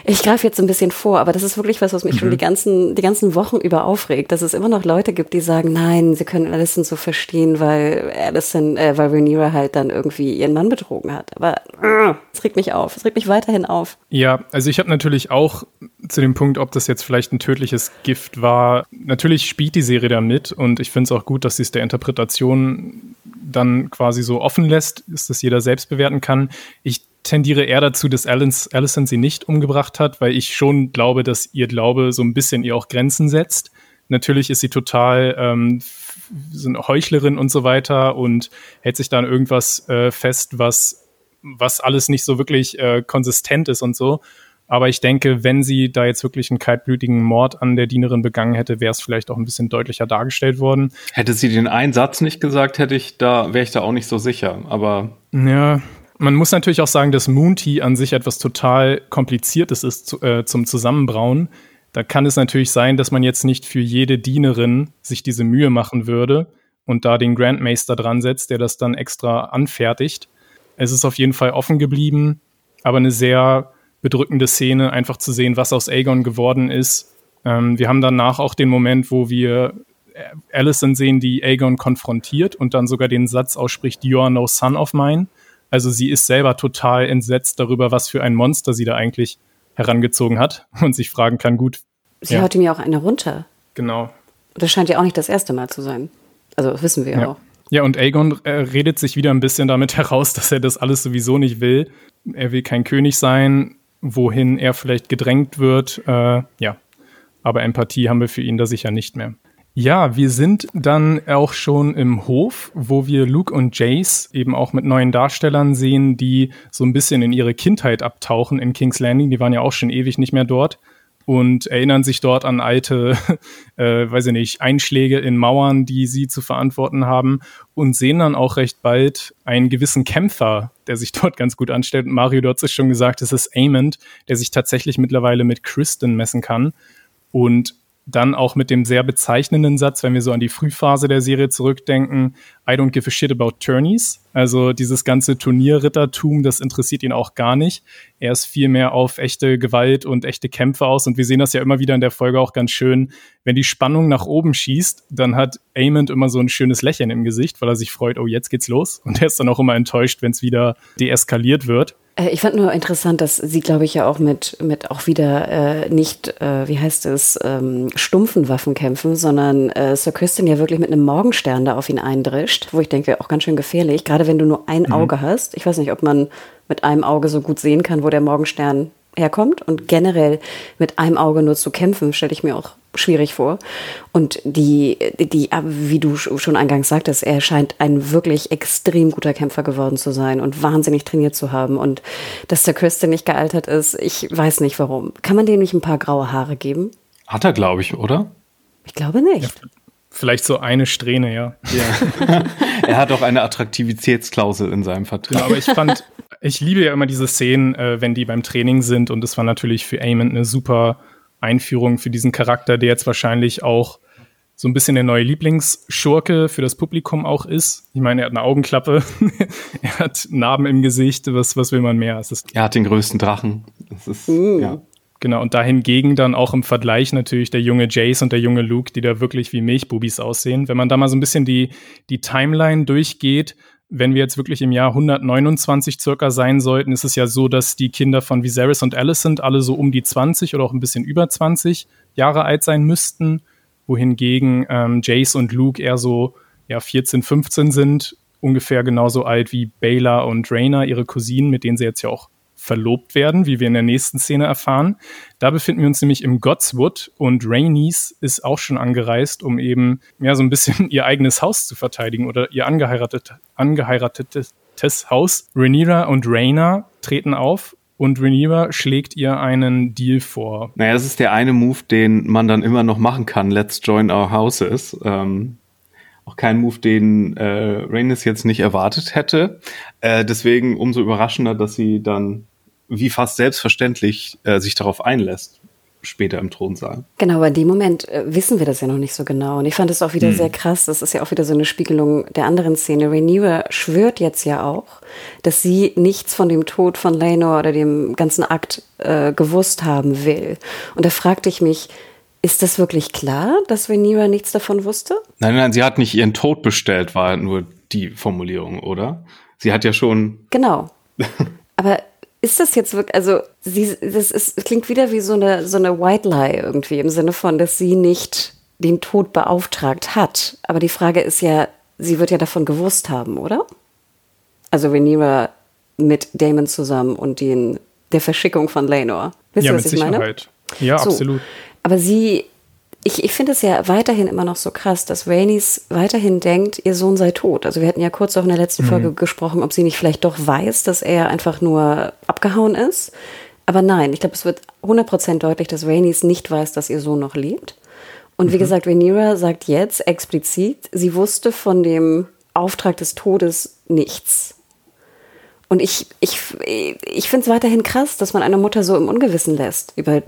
Ich greife jetzt ein bisschen vor, aber das ist wirklich was, was mich mhm. schon die ganzen, die ganzen Wochen über aufregt, dass es immer noch Leute gibt, die sagen, nein, sie können Alicent so verstehen, weil Alicent, äh, weil Rhaenyra halt dann irgendwie ihren Mann betrogen hat. Aber äh, es regt mich auf. Es regt mich weiterhin auf. Ja, also ich habe natürlich auch zu dem Punkt, ob das jetzt vielleicht ein tödliches Gift war. Natürlich spielt die Serie da mit und ich finde es auch gut, dass sie es der Interpretation dann quasi so offen lässt, dass das jeder selbst bewerten kann. Ich tendiere eher dazu, dass Allison sie nicht umgebracht hat, weil ich schon glaube, dass ihr Glaube so ein bisschen ihr auch Grenzen setzt. Natürlich ist sie total ähm, so eine Heuchlerin und so weiter und hält sich dann irgendwas äh, fest, was, was alles nicht so wirklich äh, konsistent ist und so. Aber ich denke, wenn sie da jetzt wirklich einen kaltblütigen Mord an der Dienerin begangen hätte, wäre es vielleicht auch ein bisschen deutlicher dargestellt worden. Hätte sie den einen Satz nicht gesagt, hätte ich da, wäre ich da auch nicht so sicher. Aber ja, man muss natürlich auch sagen, dass Moon Tea an sich etwas total kompliziertes ist zu, äh, zum Zusammenbrauen. Da kann es natürlich sein, dass man jetzt nicht für jede Dienerin sich diese Mühe machen würde und da den Grandmaster dran setzt, der das dann extra anfertigt. Es ist auf jeden Fall offen geblieben, aber eine sehr bedrückende Szene, einfach zu sehen, was aus Aegon geworden ist. Ähm, wir haben danach auch den Moment, wo wir Allison sehen, die Aegon konfrontiert und dann sogar den Satz ausspricht, You are no son of mine. Also sie ist selber total entsetzt darüber, was für ein Monster sie da eigentlich herangezogen hat und sich fragen kann, gut. Sie ja. haut ihm ja auch eine runter. Genau. Das scheint ja auch nicht das erste Mal zu sein. Also das wissen wir ja auch. Ja, und Aegon äh, redet sich wieder ein bisschen damit heraus, dass er das alles sowieso nicht will. Er will kein König sein, wohin er vielleicht gedrängt wird. Äh, ja, aber Empathie haben wir für ihn da sicher nicht mehr. Ja, wir sind dann auch schon im Hof, wo wir Luke und Jace eben auch mit neuen Darstellern sehen, die so ein bisschen in ihre Kindheit abtauchen in King's Landing. Die waren ja auch schon ewig nicht mehr dort und erinnern sich dort an alte, äh, weiß ich nicht, Einschläge in Mauern, die sie zu verantworten haben und sehen dann auch recht bald einen gewissen Kämpfer, der sich dort ganz gut anstellt. Mario, dort ist schon gesagt, es ist Amond, der sich tatsächlich mittlerweile mit Kristen messen kann. Und dann auch mit dem sehr bezeichnenden Satz, wenn wir so an die Frühphase der Serie zurückdenken, I don't give a shit about tourneys. Also dieses ganze Turnierrittertum, das interessiert ihn auch gar nicht. Er ist viel mehr auf echte Gewalt und echte Kämpfe aus. Und wir sehen das ja immer wieder in der Folge auch ganz schön. Wenn die Spannung nach oben schießt, dann hat Amond immer so ein schönes Lächeln im Gesicht, weil er sich freut, oh, jetzt geht's los. Und er ist dann auch immer enttäuscht, wenn es wieder deeskaliert wird. Äh, ich fand nur interessant, dass sie, glaube ich, ja auch mit, mit auch wieder äh, nicht, äh, wie heißt es, ähm, stumpfen Waffen kämpfen, sondern äh, Sir Kristen ja wirklich mit einem Morgenstern da auf ihn eindrischt, wo ich denke, auch ganz schön gefährlich, gerade wenn du nur ein mhm. Auge hast. Ich weiß nicht, ob man mit einem Auge so gut sehen kann, wo der Morgenstern herkommt und generell mit einem Auge nur zu kämpfen, stelle ich mir auch schwierig vor. Und die, die, wie du schon eingangs sagtest, er scheint ein wirklich extrem guter Kämpfer geworden zu sein und wahnsinnig trainiert zu haben. Und dass der Kristen nicht gealtert ist, ich weiß nicht warum. Kann man dem nicht ein paar graue Haare geben? Hat er, glaube ich, oder? Ich glaube nicht. Ja, vielleicht so eine Strähne, ja. ja. er hat auch eine Attraktivitätsklausel in seinem Vertrag. Ja, aber ich fand, ich liebe ja immer diese Szenen, äh, wenn die beim Training sind und es war natürlich für Eamon eine super Einführung für diesen Charakter, der jetzt wahrscheinlich auch so ein bisschen der neue Lieblingsschurke für das Publikum auch ist. Ich meine, er hat eine Augenklappe, er hat Narben im Gesicht, was, was will man mehr? er hat den größten Drachen. Ist, uh. ja. Genau, und dahingegen dann auch im Vergleich natürlich der junge Jace und der junge Luke, die da wirklich wie Milchbubis aussehen. Wenn man da mal so ein bisschen die, die Timeline durchgeht, wenn wir jetzt wirklich im Jahr 129 circa sein sollten, ist es ja so, dass die Kinder von Viserys und Alicent alle so um die 20 oder auch ein bisschen über 20 Jahre alt sein müssten, wohingegen ähm, Jace und Luke eher so ja, 14, 15 sind, ungefähr genauso alt wie Baylor und Rayna, ihre Cousinen, mit denen sie jetzt ja auch verlobt werden, wie wir in der nächsten Szene erfahren. Da befinden wir uns nämlich im Godswood und Rhaenys ist auch schon angereist, um eben ja so ein bisschen ihr eigenes Haus zu verteidigen oder ihr angeheiratet, angeheiratetes Haus. Rhaenyra und Rhaena treten auf und Rhaenyra schlägt ihr einen Deal vor. Naja, das ist der eine Move, den man dann immer noch machen kann. Let's join our houses. Ähm, auch kein Move, den äh, Rhaenys jetzt nicht erwartet hätte. Äh, deswegen umso überraschender, dass sie dann wie fast selbstverständlich äh, sich darauf einlässt später im Thronsaal. Genau, aber in dem Moment äh, wissen wir das ja noch nicht so genau. Und ich fand es auch wieder hm. sehr krass. Das ist ja auch wieder so eine Spiegelung der anderen Szene. Rhaenyra schwört jetzt ja auch, dass sie nichts von dem Tod von Laenor oder dem ganzen Akt äh, gewusst haben will. Und da fragte ich mich, ist das wirklich klar, dass Rhaenyra nichts davon wusste? Nein, nein, sie hat nicht ihren Tod bestellt, war nur die Formulierung, oder? Sie hat ja schon. Genau. Aber ist das jetzt wirklich, also sie, das ist, klingt wieder wie so eine, so eine White Lie irgendwie im Sinne von, dass sie nicht den Tod beauftragt hat. Aber die Frage ist ja, sie wird ja davon gewusst haben, oder? Also Rhaenyra mit Damon zusammen und den, der Verschickung von Lenor. Wisst ja, ihr, was ich Sicherheit. meine? Ja, so. absolut. Aber sie ich, ich finde es ja weiterhin immer noch so krass, dass Rainey's weiterhin denkt, ihr Sohn sei tot. Also wir hatten ja kurz auch in der letzten mhm. Folge gesprochen, ob sie nicht vielleicht doch weiß, dass er einfach nur abgehauen ist. Aber nein, ich glaube, es wird 100% deutlich, dass Rainey's nicht weiß, dass ihr Sohn noch lebt. Und wie mhm. gesagt, Rhaenyra sagt jetzt explizit, sie wusste von dem Auftrag des Todes nichts. Und ich, ich, ich finde es weiterhin krass, dass man eine Mutter so im Ungewissen lässt über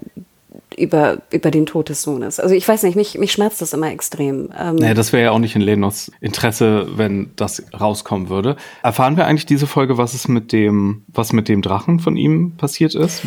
über, über den Tod des Sohnes. Also ich weiß nicht, mich, mich schmerzt das immer extrem. Ähm naja, das wäre ja auch nicht in Lenos Interesse, wenn das rauskommen würde. Erfahren wir eigentlich diese Folge, was es mit dem, was mit dem Drachen von ihm passiert ist?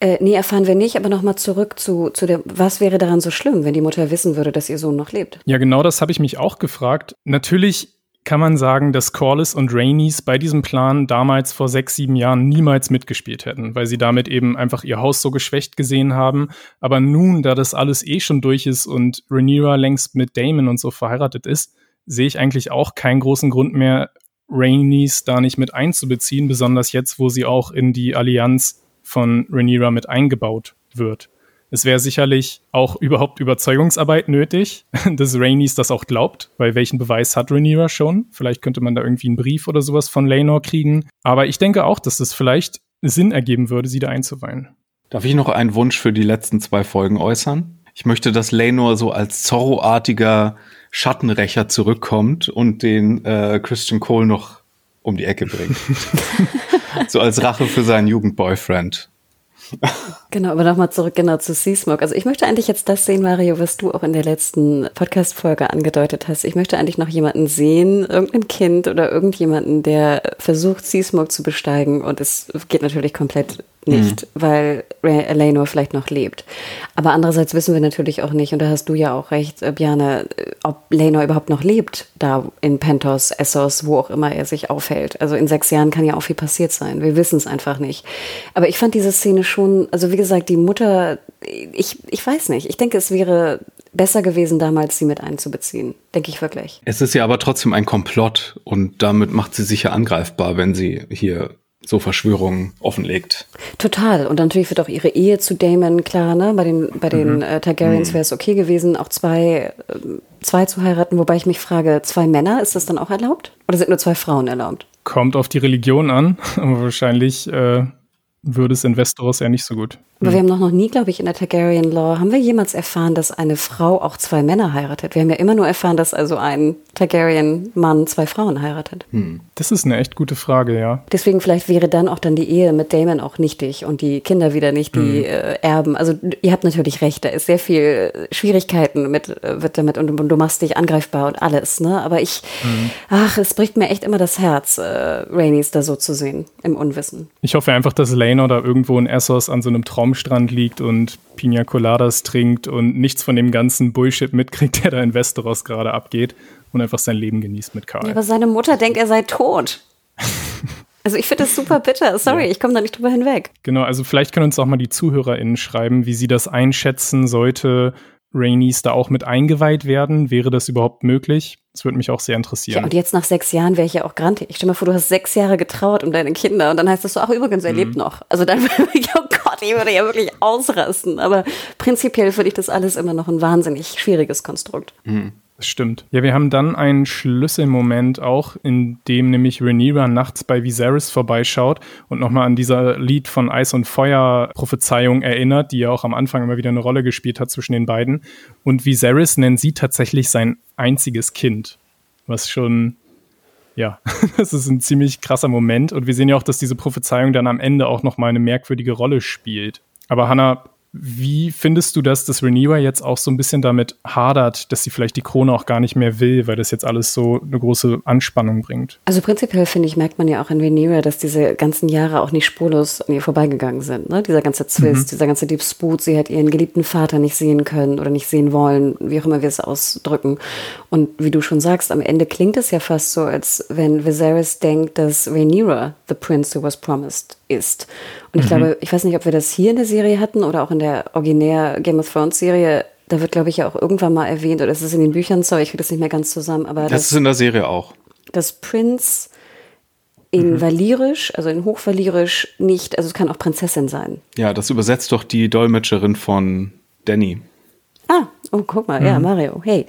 Äh, nee, erfahren wir nicht, aber nochmal zurück zu, zu der, was wäre daran so schlimm, wenn die Mutter wissen würde, dass ihr Sohn noch lebt? Ja, genau das habe ich mich auch gefragt. Natürlich kann man sagen, dass Corliss und Rainies bei diesem Plan damals vor sechs, sieben Jahren niemals mitgespielt hätten, weil sie damit eben einfach ihr Haus so geschwächt gesehen haben. Aber nun, da das alles eh schon durch ist und Rhaenyra längst mit Damon und so verheiratet ist, sehe ich eigentlich auch keinen großen Grund mehr, Rainies da nicht mit einzubeziehen, besonders jetzt, wo sie auch in die Allianz von Rhaenyra mit eingebaut wird. Es wäre sicherlich auch überhaupt Überzeugungsarbeit nötig, dass Rainies das auch glaubt, weil welchen Beweis hat Rhaenyra schon? Vielleicht könnte man da irgendwie einen Brief oder sowas von Laenor kriegen. Aber ich denke auch, dass das vielleicht Sinn ergeben würde, sie da einzuweihen. Darf ich noch einen Wunsch für die letzten zwei Folgen äußern? Ich möchte, dass Laenor so als Zorro-artiger Schattenrächer zurückkommt und den äh, Christian Cole noch um die Ecke bringt. so als Rache für seinen Jugendboyfriend. Genau, aber nochmal zurück genau zu Seasmoke. Also ich möchte eigentlich jetzt das sehen, Mario, was du auch in der letzten Podcast-Folge angedeutet hast. Ich möchte eigentlich noch jemanden sehen, irgendein Kind oder irgendjemanden, der versucht, Seasmoke zu besteigen und es geht natürlich komplett nicht, mhm. weil Eleanor vielleicht noch lebt. Aber andererseits wissen wir natürlich auch nicht, und da hast du ja auch recht, äh, Bjane, äh, ob Eleanor überhaupt noch lebt, da in Pentos, Essos, wo auch immer er sich aufhält. Also in sechs Jahren kann ja auch viel passiert sein. Wir wissen es einfach nicht. Aber ich fand diese Szene schon, also wie gesagt, die Mutter, ich, ich weiß nicht. Ich denke, es wäre besser gewesen, damals sie mit einzubeziehen. Denke ich wirklich. Es ist ja aber trotzdem ein Komplott und damit macht sie sich ja angreifbar, wenn sie hier so Verschwörungen offenlegt. Total. Und natürlich wird auch ihre Ehe zu Damon klar, ne? Bei den, bei den mhm. äh, Targaryens mhm. wäre es okay gewesen, auch zwei, äh, zwei zu heiraten, wobei ich mich frage, zwei Männer, ist das dann auch erlaubt? Oder sind nur zwei Frauen erlaubt? Kommt auf die Religion an, aber wahrscheinlich äh, würde es in Westeros ja nicht so gut. Aber wir haben noch, nie, glaube ich, in der Targaryen Law, haben wir jemals erfahren, dass eine Frau auch zwei Männer heiratet? Wir haben ja immer nur erfahren, dass also ein Targaryen-Mann zwei Frauen heiratet. Hm. Das ist eine echt gute Frage, ja. Deswegen vielleicht wäre dann auch dann die Ehe mit Damon auch nichtig und die Kinder wieder nicht die hm. äh, Erben. Also ihr habt natürlich recht, da ist sehr viel Schwierigkeiten mit, äh, wird damit und, und, du machst dich angreifbar und alles, ne? Aber ich, hm. ach, es bricht mir echt immer das Herz, äh, Rainis da so zu sehen, im Unwissen. Ich hoffe einfach, dass Laenor da irgendwo in Essos an so einem Traum Baumstrand liegt und Pina Coladas trinkt und nichts von dem ganzen Bullshit mitkriegt, der da in Westeros gerade abgeht und einfach sein Leben genießt mit Karl. Ja, aber seine Mutter denkt, er sei tot. Also ich finde das super bitter. Sorry, ja. ich komme da nicht drüber hinweg. Genau, also vielleicht können uns auch mal die ZuhörerInnen schreiben, wie sie das einschätzen sollte, Rainies da auch mit eingeweiht werden? Wäre das überhaupt möglich? Das würde mich auch sehr interessieren. Ja, und jetzt nach sechs Jahren wäre ich ja auch grantig. Ich stell mir vor, du hast sechs Jahre getrauert um deine Kinder und dann heißt es so, ach übrigens, er mhm. lebt noch. Also dann würde ich, oh Gott, ich würde ja wirklich ausrasten. Aber prinzipiell finde ich das alles immer noch ein wahnsinnig schwieriges Konstrukt. Mhm. Das stimmt. Ja, wir haben dann einen Schlüsselmoment auch, in dem nämlich Rhaenyra nachts bei Viserys vorbeischaut und nochmal an dieser Lied von Eis und Feuer Prophezeiung erinnert, die ja auch am Anfang immer wieder eine Rolle gespielt hat zwischen den beiden. Und Viserys nennt sie tatsächlich sein einziges Kind, was schon ja, das ist ein ziemlich krasser Moment. Und wir sehen ja auch, dass diese Prophezeiung dann am Ende auch nochmal eine merkwürdige Rolle spielt. Aber Hannah, wie findest du das, dass Rhaenyra jetzt auch so ein bisschen damit hadert, dass sie vielleicht die Krone auch gar nicht mehr will, weil das jetzt alles so eine große Anspannung bringt? Also prinzipiell finde ich, merkt man ja auch in Rhaenyra, dass diese ganzen Jahre auch nicht spurlos an ihr vorbeigegangen sind. Ne? Dieser ganze Zwist, mhm. dieser ganze Deep Spoot, sie hat ihren geliebten Vater nicht sehen können oder nicht sehen wollen, wie auch immer wir es ausdrücken. Und wie du schon sagst, am Ende klingt es ja fast so, als wenn Viserys denkt, dass Rhaenyra the prince who was promised ist. Und ich mhm. glaube, ich weiß nicht, ob wir das hier in der Serie hatten oder auch in der originär Game of Thrones Serie. Da wird, glaube ich, ja auch irgendwann mal erwähnt, oder ist es in den Büchern, sorry, ich kriege das nicht mehr ganz zusammen. Aber das, das ist in der Serie auch. Das Prince in mhm. Valyrisch, also in Hochvalyrisch nicht, also es kann auch Prinzessin sein. Ja, das übersetzt doch die Dolmetscherin von Danny. Ah, oh, guck mal, mhm. ja, Mario, hey.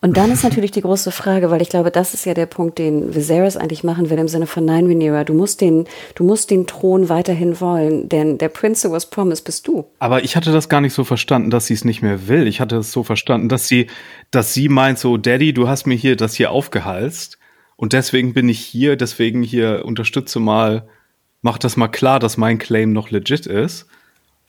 Und dann ist natürlich die große Frage, weil ich glaube, das ist ja der Punkt, den Viserys eigentlich machen will, im Sinne von Nein, Rhaenyra, du musst den, du musst den Thron weiterhin wollen, denn der Prince who was promised bist du. Aber ich hatte das gar nicht so verstanden, dass sie es nicht mehr will. Ich hatte es so verstanden, dass sie, dass sie meint so, Daddy, du hast mir hier das hier aufgehalst und deswegen bin ich hier, deswegen hier unterstütze mal, mach das mal klar, dass mein Claim noch legit ist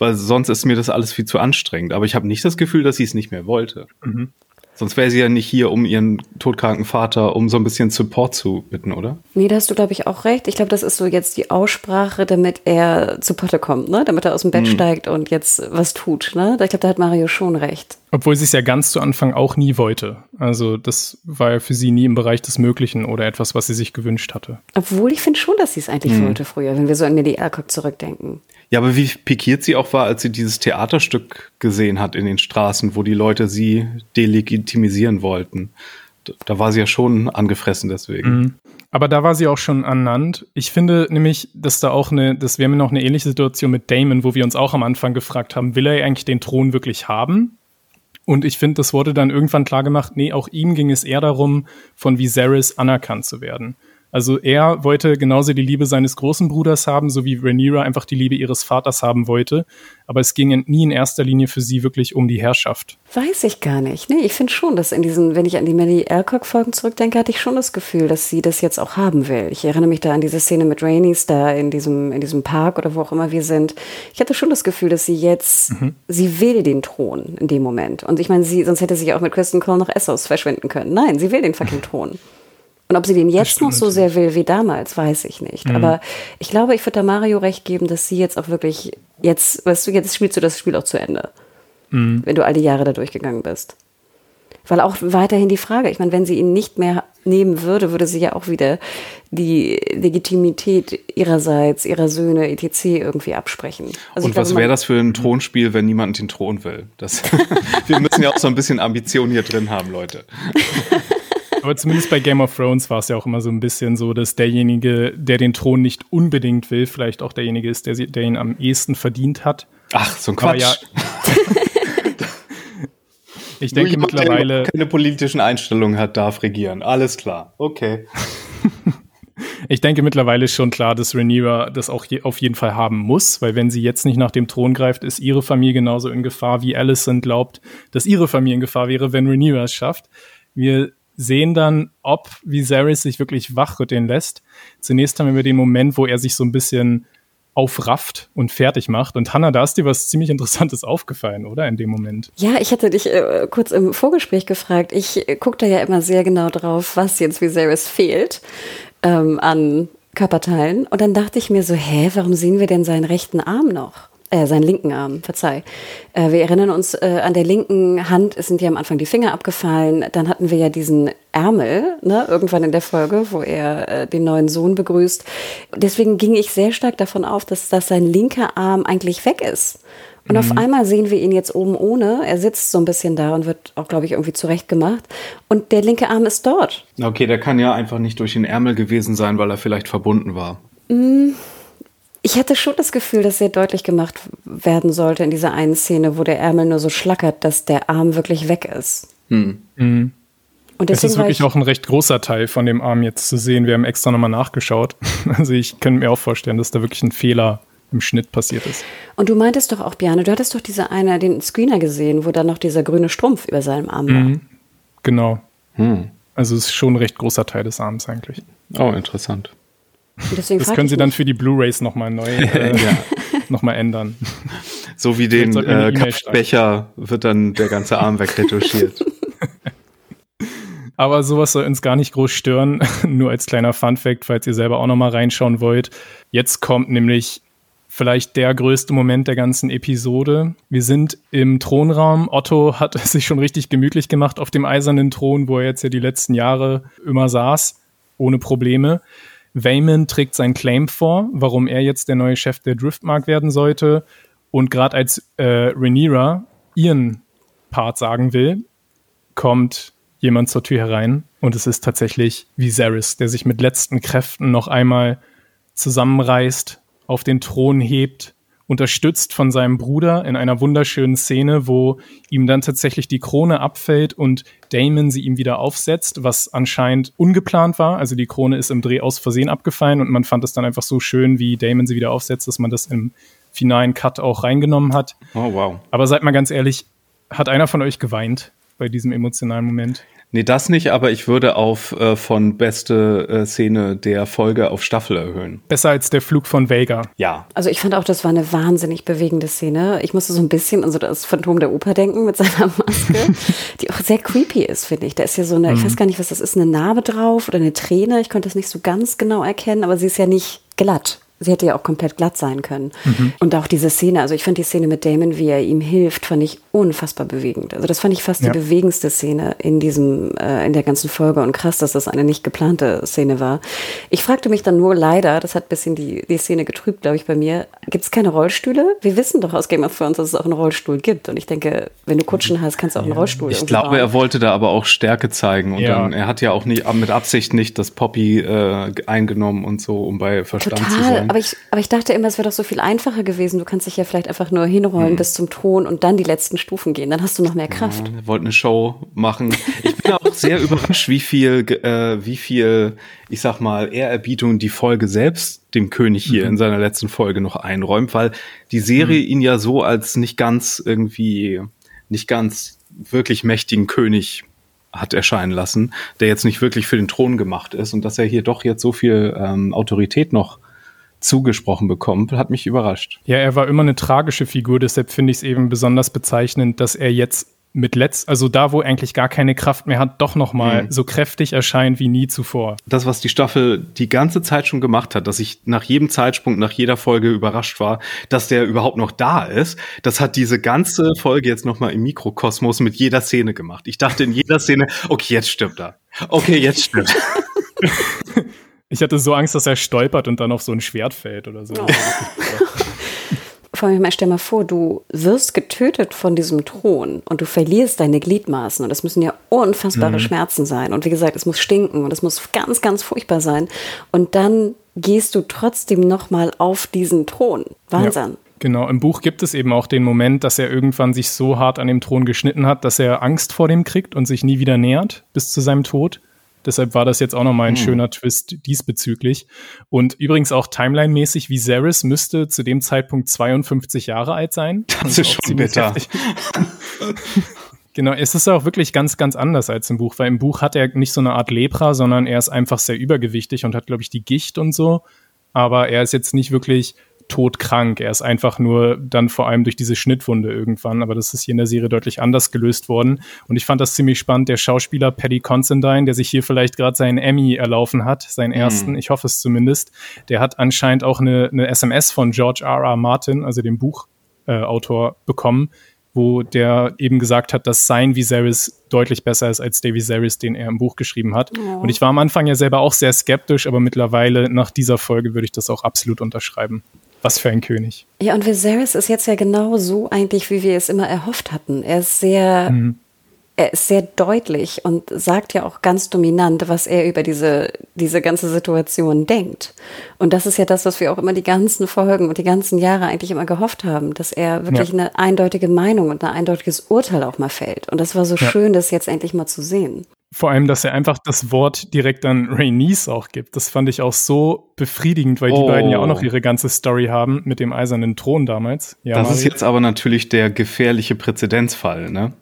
weil sonst ist mir das alles viel zu anstrengend. Aber ich habe nicht das Gefühl, dass sie es nicht mehr wollte. Mhm. Sonst wäre sie ja nicht hier, um ihren todkranken Vater, um so ein bisschen Support zu bitten, oder? Nee, da hast du, glaube ich, auch recht. Ich glaube, das ist so jetzt die Aussprache, damit er zu Potte kommt, ne? Damit er aus dem Bett mhm. steigt und jetzt was tut, ne? Ich glaube, da hat Mario schon recht. Obwohl sie es ja ganz zu Anfang auch nie wollte. Also das war ja für sie nie im Bereich des Möglichen oder etwas, was sie sich gewünscht hatte. Obwohl ich finde schon, dass sie es eigentlich mhm. wollte früher, wenn wir so an Lady Alcock zurückdenken. Ja, aber wie pikiert sie auch war, als sie dieses Theaterstück gesehen hat in den Straßen, wo die Leute sie delegitimisieren wollten. Da war sie ja schon angefressen deswegen. Mhm. Aber da war sie auch schon ernannt. Ich finde nämlich, dass da auch eine, das wäre mir noch eine ähnliche Situation mit Damon, wo wir uns auch am Anfang gefragt haben, will er eigentlich den Thron wirklich haben? Und ich finde, das wurde dann irgendwann klar gemacht, nee, auch ihm ging es eher darum, von Viserys anerkannt zu werden. Also er wollte genauso die Liebe seines großen Bruders haben, so wie Rhaenyra einfach die Liebe ihres Vaters haben wollte. Aber es ging nie in erster Linie für sie wirklich um die Herrschaft. Weiß ich gar nicht. Nee, ich finde schon, dass in diesen, wenn ich an die Melly Alcock-Folgen zurückdenke, hatte ich schon das Gefühl, dass sie das jetzt auch haben will. Ich erinnere mich da an diese Szene mit Rainys da in diesem, in diesem Park oder wo auch immer wir sind. Ich hatte schon das Gefühl, dass sie jetzt, mhm. sie will den Thron in dem Moment. Und ich meine, sie, sonst hätte sie auch mit Kristen Cole nach Essos verschwinden können. Nein, sie will den fucking Thron. Und ob sie den jetzt noch so sehr will wie damals, weiß ich nicht. Mhm. Aber ich glaube, ich würde da Mario recht geben, dass sie jetzt auch wirklich, jetzt, weißt du, jetzt spielst du das Spiel auch zu Ende. Mhm. Wenn du all die Jahre da durchgegangen bist. Weil auch weiterhin die Frage, ich meine, wenn sie ihn nicht mehr nehmen würde, würde sie ja auch wieder die Legitimität ihrerseits, ihrer Söhne, etc. irgendwie absprechen. Also Und glaube, was wäre das für ein Thronspiel, wenn niemand den Thron will? Das, wir müssen ja auch so ein bisschen Ambition hier drin haben, Leute. Aber zumindest bei Game of Thrones war es ja auch immer so ein bisschen so, dass derjenige, der den Thron nicht unbedingt will, vielleicht auch derjenige ist, der, der ihn am ehesten verdient hat. Ach, so ein Quatsch. Ja, ich denke jemand, mittlerweile. Der keine politischen Einstellungen hat, darf regieren. Alles klar. Okay. ich denke mittlerweile ist schon klar, dass Rhaenyra das auch je, auf jeden Fall haben muss, weil wenn sie jetzt nicht nach dem Thron greift, ist ihre Familie genauso in Gefahr, wie Alicent glaubt, dass ihre Familie in Gefahr wäre, wenn Rhaenyra es schafft. Wir sehen dann, ob Viserys sich wirklich wachrütteln lässt. Zunächst haben wir den Moment, wo er sich so ein bisschen aufrafft und fertig macht. Und Hannah, da ist dir was ziemlich Interessantes aufgefallen, oder? In dem Moment. Ja, ich hatte dich äh, kurz im Vorgespräch gefragt. Ich äh, gucke da ja immer sehr genau drauf, was jetzt Viserys fehlt ähm, an Körperteilen. Und dann dachte ich mir so, hä, warum sehen wir denn seinen rechten Arm noch? Äh, seinen linken Arm, verzeih. Äh, wir erinnern uns, äh, an der linken Hand sind ja am Anfang die Finger abgefallen. Dann hatten wir ja diesen Ärmel, ne, irgendwann in der Folge, wo er äh, den neuen Sohn begrüßt. Deswegen ging ich sehr stark davon auf, dass, dass sein linker Arm eigentlich weg ist. Und mhm. auf einmal sehen wir ihn jetzt oben ohne. Er sitzt so ein bisschen da und wird auch, glaube ich, irgendwie zurechtgemacht. Und der linke Arm ist dort. Okay, der kann ja einfach nicht durch den Ärmel gewesen sein, weil er vielleicht verbunden war. Mhm. Ich hatte schon das Gefühl, dass sehr deutlich gemacht werden sollte in dieser einen Szene, wo der Ärmel nur so schlackert, dass der Arm wirklich weg ist. Hm. Mhm. Und es ist wirklich auch ein recht großer Teil von dem Arm jetzt zu sehen. Wir haben extra nochmal nachgeschaut. Also ich könnte mir auch vorstellen, dass da wirklich ein Fehler im Schnitt passiert ist. Und du meintest doch auch, Björn, du hattest doch diese eine, den Screener gesehen, wo dann noch dieser grüne Strumpf über seinem Arm war. Mhm. Genau. Hm. Also es ist schon ein recht großer Teil des Arms eigentlich. Oh, interessant das können sie dann für die Blu-rays nochmal neu äh, ja. noch ändern. So wie den äh, Becher wird dann der ganze Arm wegretuschiert. Aber sowas soll uns gar nicht groß stören. Nur als kleiner Fun-Fact, falls ihr selber auch nochmal reinschauen wollt. Jetzt kommt nämlich vielleicht der größte Moment der ganzen Episode. Wir sind im Thronraum. Otto hat es sich schon richtig gemütlich gemacht auf dem eisernen Thron, wo er jetzt ja die letzten Jahre immer saß, ohne Probleme. Wayman trägt sein Claim vor, warum er jetzt der neue Chef der Driftmark werden sollte. Und gerade als äh, Rhaenyra ihren Part sagen will, kommt jemand zur Tür herein und es ist tatsächlich Viserys, der sich mit letzten Kräften noch einmal zusammenreißt, auf den Thron hebt unterstützt von seinem Bruder in einer wunderschönen Szene, wo ihm dann tatsächlich die Krone abfällt und Damon sie ihm wieder aufsetzt, was anscheinend ungeplant war. Also die Krone ist im Dreh aus Versehen abgefallen und man fand es dann einfach so schön, wie Damon sie wieder aufsetzt, dass man das im finalen Cut auch reingenommen hat. Oh, wow. Aber seid mal ganz ehrlich, hat einer von euch geweint bei diesem emotionalen Moment? Nee, das nicht, aber ich würde auf äh, von beste äh, Szene der Folge auf Staffel erhöhen. Besser als der Flug von Vega. Ja. Also ich fand auch, das war eine wahnsinnig bewegende Szene. Ich musste so ein bisschen an so das Phantom der Oper denken mit seiner Maske, die auch sehr creepy ist, finde ich. Da ist ja so eine, mhm. ich weiß gar nicht, was das ist, eine Narbe drauf oder eine Träne. Ich konnte das nicht so ganz genau erkennen, aber sie ist ja nicht glatt. Sie hätte ja auch komplett glatt sein können. Mhm. Und auch diese Szene, also ich fand die Szene mit Damon, wie er ihm hilft, fand ich unfassbar bewegend. Also das fand ich fast ja. die bewegendste Szene in diesem, äh, in der ganzen Folge. Und krass, dass das eine nicht geplante Szene war. Ich fragte mich dann nur leider, das hat ein bisschen die, die Szene getrübt, glaube ich, bei mir, gibt es keine Rollstühle? Wir wissen doch aus Game of Thrones, dass es auch einen Rollstuhl gibt. Und ich denke, wenn du Kutschen hast, kannst du auch einen Rollstuhl Ich glaube, bauen. er wollte da aber auch Stärke zeigen. Und ja. dann, er hat ja auch nicht mit Absicht nicht das Poppy äh, eingenommen und so, um bei Verstand Total. zu sein. Aber ich, aber ich dachte immer, es wäre doch so viel einfacher gewesen. Du kannst dich ja vielleicht einfach nur hinrollen mhm. bis zum Thron und dann die letzten Stufen gehen. Dann hast du noch mehr Kraft. Ja, wollte eine Show machen. Ich bin auch sehr überrascht, wie viel, äh, wie viel, ich sag mal, Ehrerbietung die Folge selbst dem König hier mhm. in seiner letzten Folge noch einräumt, weil die Serie mhm. ihn ja so als nicht ganz irgendwie, nicht ganz wirklich mächtigen König hat erscheinen lassen, der jetzt nicht wirklich für den Thron gemacht ist und dass er hier doch jetzt so viel ähm, Autorität noch zugesprochen bekommt, hat mich überrascht. Ja, er war immer eine tragische Figur, deshalb finde ich es eben besonders bezeichnend, dass er jetzt mit letzt, also da, wo er eigentlich gar keine Kraft mehr hat, doch noch mal mhm. so kräftig erscheint wie nie zuvor. Das, was die Staffel die ganze Zeit schon gemacht hat, dass ich nach jedem Zeitsprung, nach jeder Folge überrascht war, dass der überhaupt noch da ist, das hat diese ganze Folge jetzt noch mal im Mikrokosmos mit jeder Szene gemacht. Ich dachte in jeder Szene, okay, jetzt stirbt er. Okay, jetzt stirbt. Ich hatte so Angst, dass er stolpert und dann auf so ein Schwert fällt oder so. Oh. Vor allem, stell mal vor, du wirst getötet von diesem Thron und du verlierst deine Gliedmaßen und das müssen ja unfassbare mhm. Schmerzen sein. Und wie gesagt, es muss stinken und es muss ganz, ganz furchtbar sein. Und dann gehst du trotzdem nochmal auf diesen Thron. Wahnsinn. Ja. Genau, im Buch gibt es eben auch den Moment, dass er irgendwann sich so hart an dem Thron geschnitten hat, dass er Angst vor dem kriegt und sich nie wieder nähert bis zu seinem Tod. Deshalb war das jetzt auch nochmal ein hm. schöner Twist diesbezüglich. Und übrigens auch Timeline-mäßig, Viserys müsste zu dem Zeitpunkt 52 Jahre alt sein. Das ist schon bitter. genau, es ist auch wirklich ganz, ganz anders als im Buch, weil im Buch hat er nicht so eine Art Lepra, sondern er ist einfach sehr übergewichtig und hat, glaube ich, die Gicht und so. Aber er ist jetzt nicht wirklich todkrank. Er ist einfach nur dann vor allem durch diese Schnittwunde irgendwann, aber das ist hier in der Serie deutlich anders gelöst worden. Und ich fand das ziemlich spannend. Der Schauspieler Paddy Considine, der sich hier vielleicht gerade seinen Emmy erlaufen hat, seinen ersten, mhm. ich hoffe es zumindest, der hat anscheinend auch eine, eine SMS von George R. R. Martin, also dem Buchautor, äh, bekommen, wo der eben gesagt hat, dass sein Viserys deutlich besser ist als der Viserys, den er im Buch geschrieben hat. Ja. Und ich war am Anfang ja selber auch sehr skeptisch, aber mittlerweile nach dieser Folge würde ich das auch absolut unterschreiben. Was für ein König. Ja, und Viserys ist jetzt ja genau so eigentlich, wie wir es immer erhofft hatten. Er ist sehr, mhm. er ist sehr deutlich und sagt ja auch ganz dominant, was er über diese, diese ganze Situation denkt. Und das ist ja das, was wir auch immer die ganzen Folgen und die ganzen Jahre eigentlich immer gehofft haben, dass er wirklich ja. eine eindeutige Meinung und ein eindeutiges Urteil auch mal fällt. Und das war so ja. schön, das jetzt endlich mal zu sehen. Vor allem, dass er einfach das Wort direkt an Rhaenys auch gibt. Das fand ich auch so befriedigend, weil oh. die beiden ja auch noch oh. ihre ganze Story haben mit dem eisernen Thron damals. Ja, das Mario. ist jetzt aber natürlich der gefährliche Präzedenzfall, ne?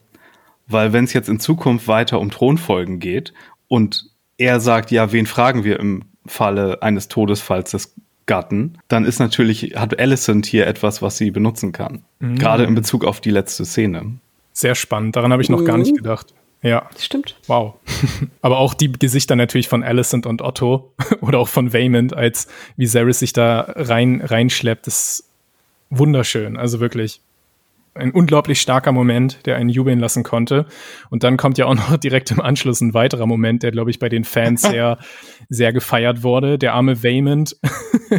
Weil wenn es jetzt in Zukunft weiter um Thronfolgen geht und er sagt, ja, wen fragen wir im Falle eines Todesfalls des Gatten, dann ist natürlich, hat Alicent hier etwas, was sie benutzen kann. Mhm. Gerade in Bezug auf die letzte Szene. Sehr spannend, daran habe ich noch mhm. gar nicht gedacht. Ja. Stimmt. Wow. Aber auch die Gesichter natürlich von Alicent und Otto oder auch von Waymond, als Viserys sich da rein, reinschleppt, ist wunderschön. Also wirklich ein unglaublich starker Moment, der einen jubeln lassen konnte. Und dann kommt ja auch noch direkt im Anschluss ein weiterer Moment, der, glaube ich, bei den Fans sehr, sehr gefeiert wurde. Der arme Waymond.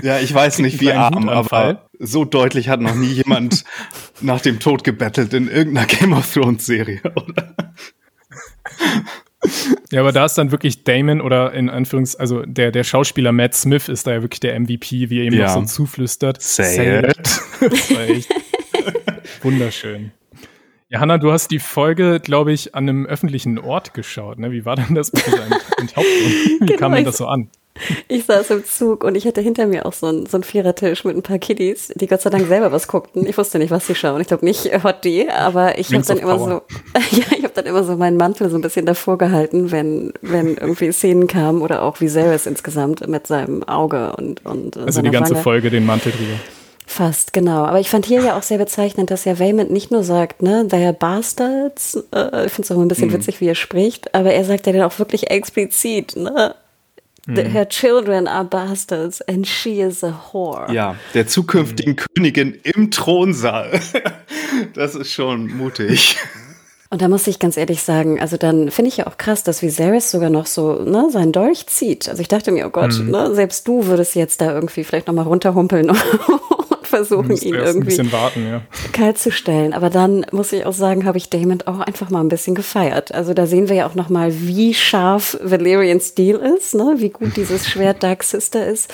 Ja, ich weiß nicht, wie arm, aber so deutlich hat noch nie jemand nach dem Tod gebettelt in irgendeiner Game of Thrones Serie, oder? Ja, aber da ist dann wirklich Damon oder in Anführungs, also der, der Schauspieler Matt Smith ist da ja wirklich der MVP, wie er ihm ja. noch so zuflüstert. Say, Say it. das war echt wunderschön. Ja, Hanna, du hast die Folge, glaube ich, an einem öffentlichen Ort geschaut. Ne? Wie war denn das mit dieser Enthauptung? Wie genau, kam denn das so an? Ich saß im Zug und ich hatte hinter mir auch so einen, so einen Vierertisch mit ein paar Kiddies, die Gott sei Dank selber was guckten. Ich wusste nicht, was sie schauen. Ich glaube nicht Hot D, aber ich habe dann immer Power. so, ja, ich habe dann immer so meinen Mantel so ein bisschen davor gehalten, wenn, wenn irgendwie Szenen kamen oder auch Viserys insgesamt mit seinem Auge und, und Also die ganze Wange. Folge den Mantel drüber. Fast, genau. Aber ich fand hier ja auch sehr bezeichnend, dass ja Waymond nicht nur sagt, ne, they're bastards. Äh, ich finde es auch ein bisschen mhm. witzig, wie er spricht, aber er sagt ja dann auch wirklich explizit, ne, The, her children are bastards and she is a whore. Ja, der zukünftigen mhm. Königin im Thronsaal. das ist schon mutig. Und da muss ich ganz ehrlich sagen, also dann finde ich ja auch krass, dass Viserys sogar noch so ne, seinen Dolch zieht. Also ich dachte mir, oh Gott, mhm. ne, selbst du würdest jetzt da irgendwie vielleicht nochmal runterhumpeln versuchen, ihn irgendwie warten, ja. kalt zu stellen. Aber dann muss ich auch sagen, habe ich Damon auch einfach mal ein bisschen gefeiert. Also da sehen wir ja auch noch mal, wie scharf Valerian Steel ist, ne? wie gut dieses Schwert Dark Sister ist.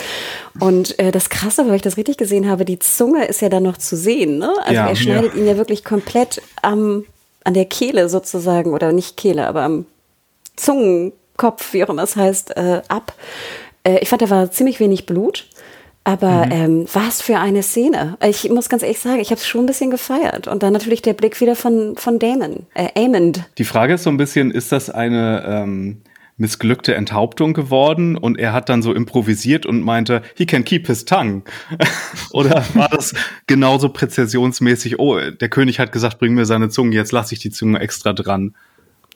Und äh, das Krasse, weil ich das richtig gesehen habe, die Zunge ist ja dann noch zu sehen. Ne? Also ja, er schneidet ja. ihn ja wirklich komplett am, an der Kehle sozusagen, oder nicht Kehle, aber am Zungenkopf, wie auch immer es heißt, äh, ab. Äh, ich fand, da war ziemlich wenig Blut. Aber mhm. ähm, was für eine Szene. Ich muss ganz ehrlich sagen, ich habe es schon ein bisschen gefeiert. Und dann natürlich der Blick wieder von, von Damon, äh, Amond. Die Frage ist so ein bisschen, ist das eine ähm, missglückte Enthauptung geworden? Und er hat dann so improvisiert und meinte, he can keep his tongue. Oder war das genauso präzisionsmäßig, oh, der König hat gesagt, bring mir seine Zunge, jetzt lasse ich die Zunge extra dran.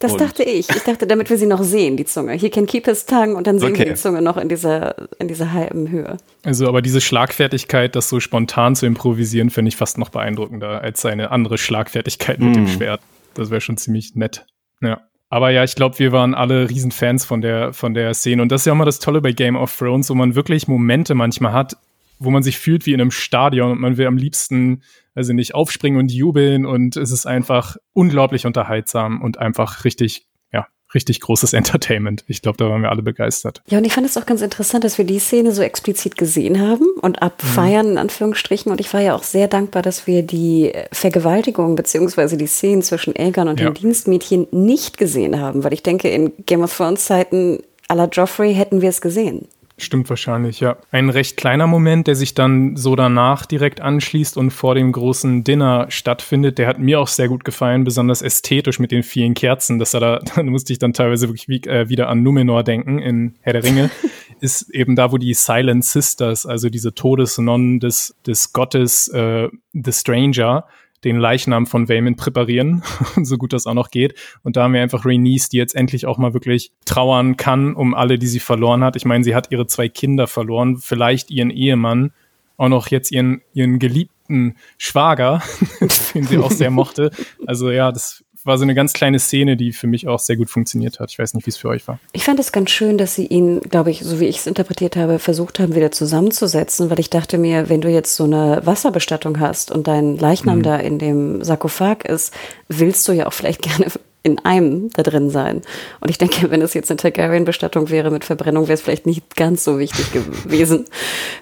Das und dachte ich. Ich dachte, damit wir sie noch sehen, die Zunge. He can keep his tongue und dann sehen okay. wir die Zunge noch in dieser, in dieser halben Höhe. Also, aber diese Schlagfertigkeit, das so spontan zu improvisieren, finde ich fast noch beeindruckender als seine andere Schlagfertigkeit mit mm. dem Schwert. Das wäre schon ziemlich nett. Ja. Aber ja, ich glaube, wir waren alle Riesenfans von der, von der Szene. Und das ist ja auch mal das Tolle bei Game of Thrones, wo man wirklich Momente manchmal hat, wo man sich fühlt wie in einem Stadion und man will am liebsten, also nicht aufspringen und jubeln und es ist einfach unglaublich unterhaltsam und einfach richtig ja, richtig großes Entertainment. Ich glaube, da waren wir alle begeistert. Ja, und ich fand es auch ganz interessant, dass wir die Szene so explizit gesehen haben und abfeiern, mhm. in Anführungsstrichen. Und ich war ja auch sehr dankbar, dass wir die Vergewaltigung beziehungsweise die Szenen zwischen Elgern und ja. den Dienstmädchen nicht gesehen haben, weil ich denke, in Game of Thrones Zeiten aller Joffrey hätten wir es gesehen. Stimmt wahrscheinlich, ja. Ein recht kleiner Moment, der sich dann so danach direkt anschließt und vor dem großen Dinner stattfindet, der hat mir auch sehr gut gefallen, besonders ästhetisch mit den vielen Kerzen. Das da, da musste ich dann teilweise wirklich wie, äh, wieder an Numenor denken in Herr der Ringe. ist eben da, wo die Silent Sisters, also diese Todesnonnen des, des Gottes äh, The Stranger, den Leichnam von Wayman präparieren, so gut das auch noch geht. Und da haben wir einfach Rhaenys, die jetzt endlich auch mal wirklich trauern kann um alle, die sie verloren hat. Ich meine, sie hat ihre zwei Kinder verloren, vielleicht ihren Ehemann, auch noch jetzt ihren, ihren geliebten Schwager, den sie auch sehr mochte. Also ja, das war so eine ganz kleine Szene, die für mich auch sehr gut funktioniert hat. Ich weiß nicht, wie es für euch war. Ich fand es ganz schön, dass sie ihn, glaube ich, so wie ich es interpretiert habe, versucht haben, wieder zusammenzusetzen, weil ich dachte mir, wenn du jetzt so eine Wasserbestattung hast und dein Leichnam mhm. da in dem Sarkophag ist, willst du ja auch vielleicht gerne in einem da drin sein. Und ich denke, wenn es jetzt eine Targaryen-Bestattung wäre mit Verbrennung, wäre es vielleicht nicht ganz so wichtig gewesen.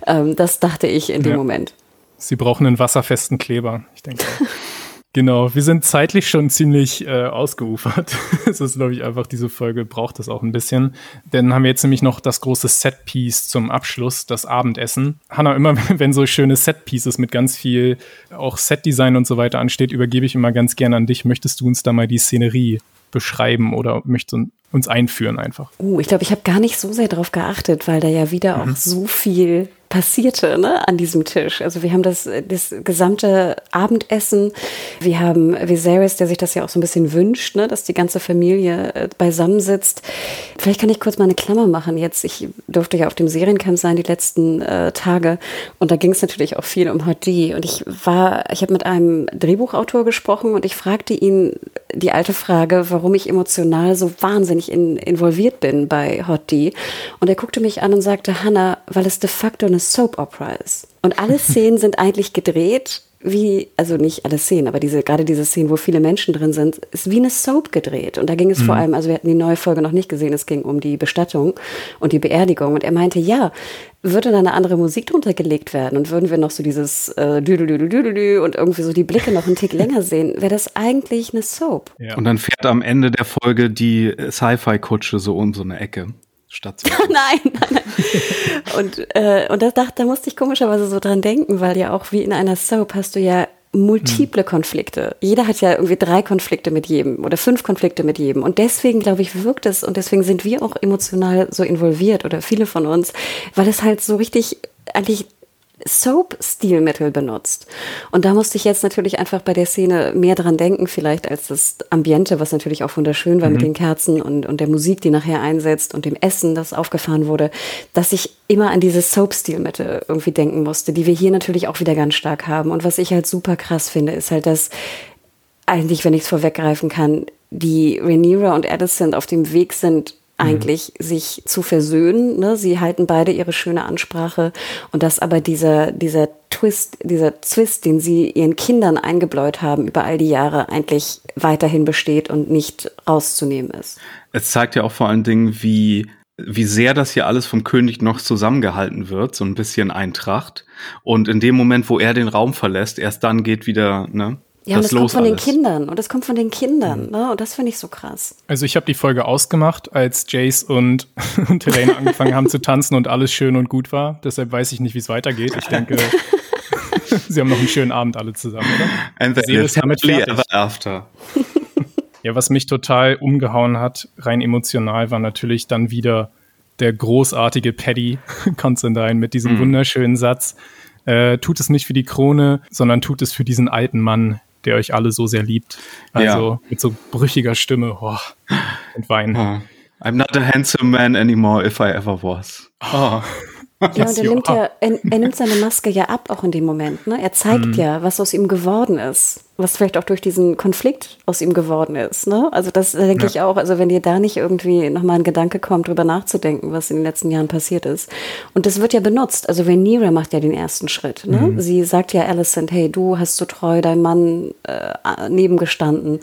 Ähm, das dachte ich in dem ja. Moment. Sie brauchen einen wasserfesten Kleber, ich denke. Genau, wir sind zeitlich schon ziemlich äh, ausgeufert. Es ist, glaube ich, einfach, diese Folge braucht das auch ein bisschen. Denn haben wir jetzt nämlich noch das große Setpiece zum Abschluss, das Abendessen. Hanna, immer wenn so schöne Setpieces mit ganz viel auch Setdesign und so weiter ansteht, übergebe ich immer ganz gerne an dich. Möchtest du uns da mal die Szenerie beschreiben oder möchtest uns einführen einfach? Uh, ich glaube, ich habe gar nicht so sehr darauf geachtet, weil da ja wieder mhm. auch so viel passierte ne, an diesem Tisch. Also wir haben das, das gesamte Abendessen. Wir haben Viserys, der sich das ja auch so ein bisschen wünscht, ne, dass die ganze Familie äh, beisammensitzt. Vielleicht kann ich kurz mal eine Klammer machen. Jetzt, ich durfte ja auf dem Seriencamp sein die letzten äh, Tage und da ging es natürlich auch viel um Hot D. Und ich war, ich habe mit einem Drehbuchautor gesprochen und ich fragte ihn die alte Frage, warum ich emotional so wahnsinnig in, involviert bin bei Hot D. Und er guckte mich an und sagte, Hannah, weil es de facto eine Soap Opera ist. Und alle Szenen sind eigentlich gedreht wie, also nicht alle Szenen, aber diese, gerade diese Szenen, wo viele Menschen drin sind, ist wie eine Soap gedreht. Und da ging es mhm. vor allem, also wir hatten die neue Folge noch nicht gesehen, es ging um die Bestattung und die Beerdigung. Und er meinte, ja, würde da eine andere Musik drunter gelegt werden und würden wir noch so dieses äh, Düdelüdelüdelü und irgendwie so die Blicke noch einen Tick länger sehen, wäre das eigentlich eine Soap. Ja. Und dann fährt am Ende der Folge die Sci-Fi-Kutsche so um so eine Ecke. Statt nein, nein, nein. Und, äh, und das, da musste ich komischerweise so dran denken, weil ja auch wie in einer Soap hast du ja multiple Konflikte. Jeder hat ja irgendwie drei Konflikte mit jedem oder fünf Konflikte mit jedem. Und deswegen, glaube ich, wirkt es und deswegen sind wir auch emotional so involviert oder viele von uns, weil es halt so richtig eigentlich Soap-Stilmittel benutzt. Und da musste ich jetzt natürlich einfach bei der Szene mehr dran denken, vielleicht als das Ambiente, was natürlich auch wunderschön war mhm. mit den Kerzen und, und der Musik, die nachher einsetzt und dem Essen, das aufgefahren wurde, dass ich immer an diese Soap-Stilmittel irgendwie denken musste, die wir hier natürlich auch wieder ganz stark haben. Und was ich halt super krass finde, ist halt, dass eigentlich, wenn ich es vorweggreifen kann, die Rhaenyra und Addison auf dem Weg sind, eigentlich mhm. sich zu versöhnen. Ne? Sie halten beide ihre schöne Ansprache und dass aber dieser, dieser Twist, dieser Zwist, den sie ihren Kindern eingebläut haben über all die Jahre, eigentlich weiterhin besteht und nicht rauszunehmen ist. Es zeigt ja auch vor allen Dingen, wie wie sehr das hier alles vom König noch zusammengehalten wird, so ein bisschen Eintracht. Und in dem Moment, wo er den Raum verlässt, erst dann geht wieder, ne, ja, und das kommt von alles. den Kindern und das kommt von den Kindern, mhm. ne? Und das finde ich so krass. Also ich habe die Folge ausgemacht, als Jace und, und Helena angefangen haben zu tanzen und alles schön und gut war. Deshalb weiß ich nicht, wie es weitergeht. Ich denke, sie haben noch einen schönen Abend alle zusammen, oder? And the ist damit ever after. ja, was mich total umgehauen hat, rein emotional, war natürlich dann wieder der großartige Paddy Constantine mit diesem mhm. wunderschönen Satz. Äh, tut es nicht für die Krone, sondern tut es für diesen alten Mann, der euch alle so sehr liebt. Also ja. mit so brüchiger Stimme oh, und Wein. Oh. I'm not a handsome man anymore if I ever was. Oh. Ja, und er nimmt ja, er, er, nimmt seine Maske ja ab, auch in dem Moment. Ne? Er zeigt mhm. ja, was aus ihm geworden ist. Was vielleicht auch durch diesen Konflikt aus ihm geworden ist. Ne? Also das denke ja. ich auch. Also wenn dir da nicht irgendwie nochmal ein Gedanke kommt, drüber nachzudenken, was in den letzten Jahren passiert ist. Und das wird ja benutzt. Also Rhaenyra macht ja den ersten Schritt. Ne? Mhm. Sie sagt ja Alicent, hey, du hast so treu deinem Mann äh, nebengestanden.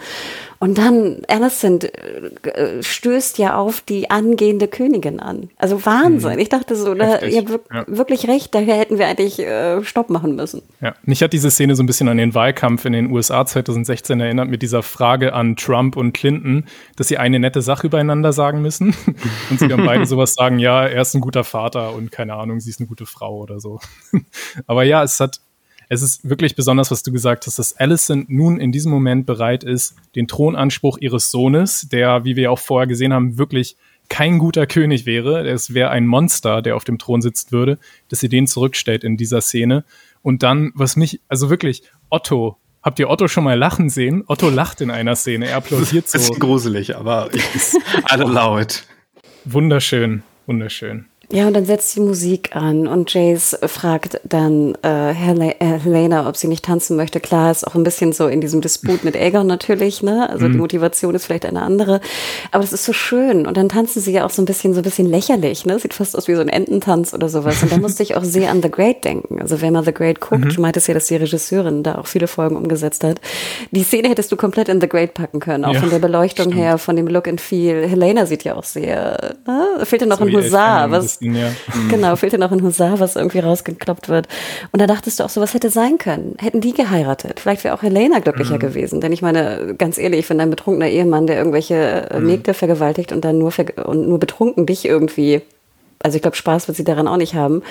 Und dann Alicent äh, stößt ja auf die angehende Königin an. Also Wahnsinn. Mhm. Ich dachte so, da, ihr habt ja. wirklich recht, daher hätten wir eigentlich äh, Stopp machen müssen. Ja, mich hat diese Szene so ein bisschen an den Wahlkampf in den USA 2016 erinnert, mit dieser Frage an Trump und Clinton, dass sie eine nette Sache übereinander sagen müssen. und sie dann beide sowas sagen, ja, er ist ein guter Vater und keine Ahnung, sie ist eine gute Frau oder so. Aber ja, es hat es ist wirklich besonders, was du gesagt hast, dass Alicent nun in diesem Moment bereit ist, den Thronanspruch ihres Sohnes, der, wie wir auch vorher gesehen haben, wirklich kein guter König wäre, es wäre ein Monster, der auf dem Thron sitzt würde, dass sie den zurückstellt in dieser Szene. Und dann, was mich, also wirklich, Otto, habt ihr Otto schon mal lachen sehen? Otto lacht in einer Szene, er applaudiert so. Bisschen gruselig, aber allow it. Wunderschön, wunderschön. Ja, und dann setzt die Musik an und Jace fragt dann äh, äh, Helena, ob sie nicht tanzen möchte. Klar, ist auch ein bisschen so in diesem Disput mit Aegon natürlich, ne? Also mhm. die Motivation ist vielleicht eine andere. Aber es ist so schön. Und dann tanzen sie ja auch so ein bisschen, so ein bisschen lächerlich, ne? Sieht fast aus wie so ein Ententanz oder sowas. Und da musste ich auch sehr an The Great denken. Also wenn man The Great guckt, mhm. du meintest ja, dass die Regisseurin da auch viele Folgen umgesetzt hat. Die Szene hättest du komplett in The Great packen können, auch ja, von der Beleuchtung stimmt. her, von dem Look and Feel. Helena sieht ja auch sehr, ne? Da fehlt ja noch so ein Husar, was bisschen, ja. Genau, fehlt dir noch ein Husar, was irgendwie rausgekloppt wird. Und da dachtest du auch, sowas hätte sein können. Hätten die geheiratet. Vielleicht wäre auch Helena glücklicher mhm. gewesen. Denn ich meine, ganz ehrlich, wenn ein betrunkener Ehemann, der irgendwelche äh, mhm. Mägde vergewaltigt und dann nur, und nur betrunken dich irgendwie, also ich glaube, Spaß wird sie daran auch nicht haben.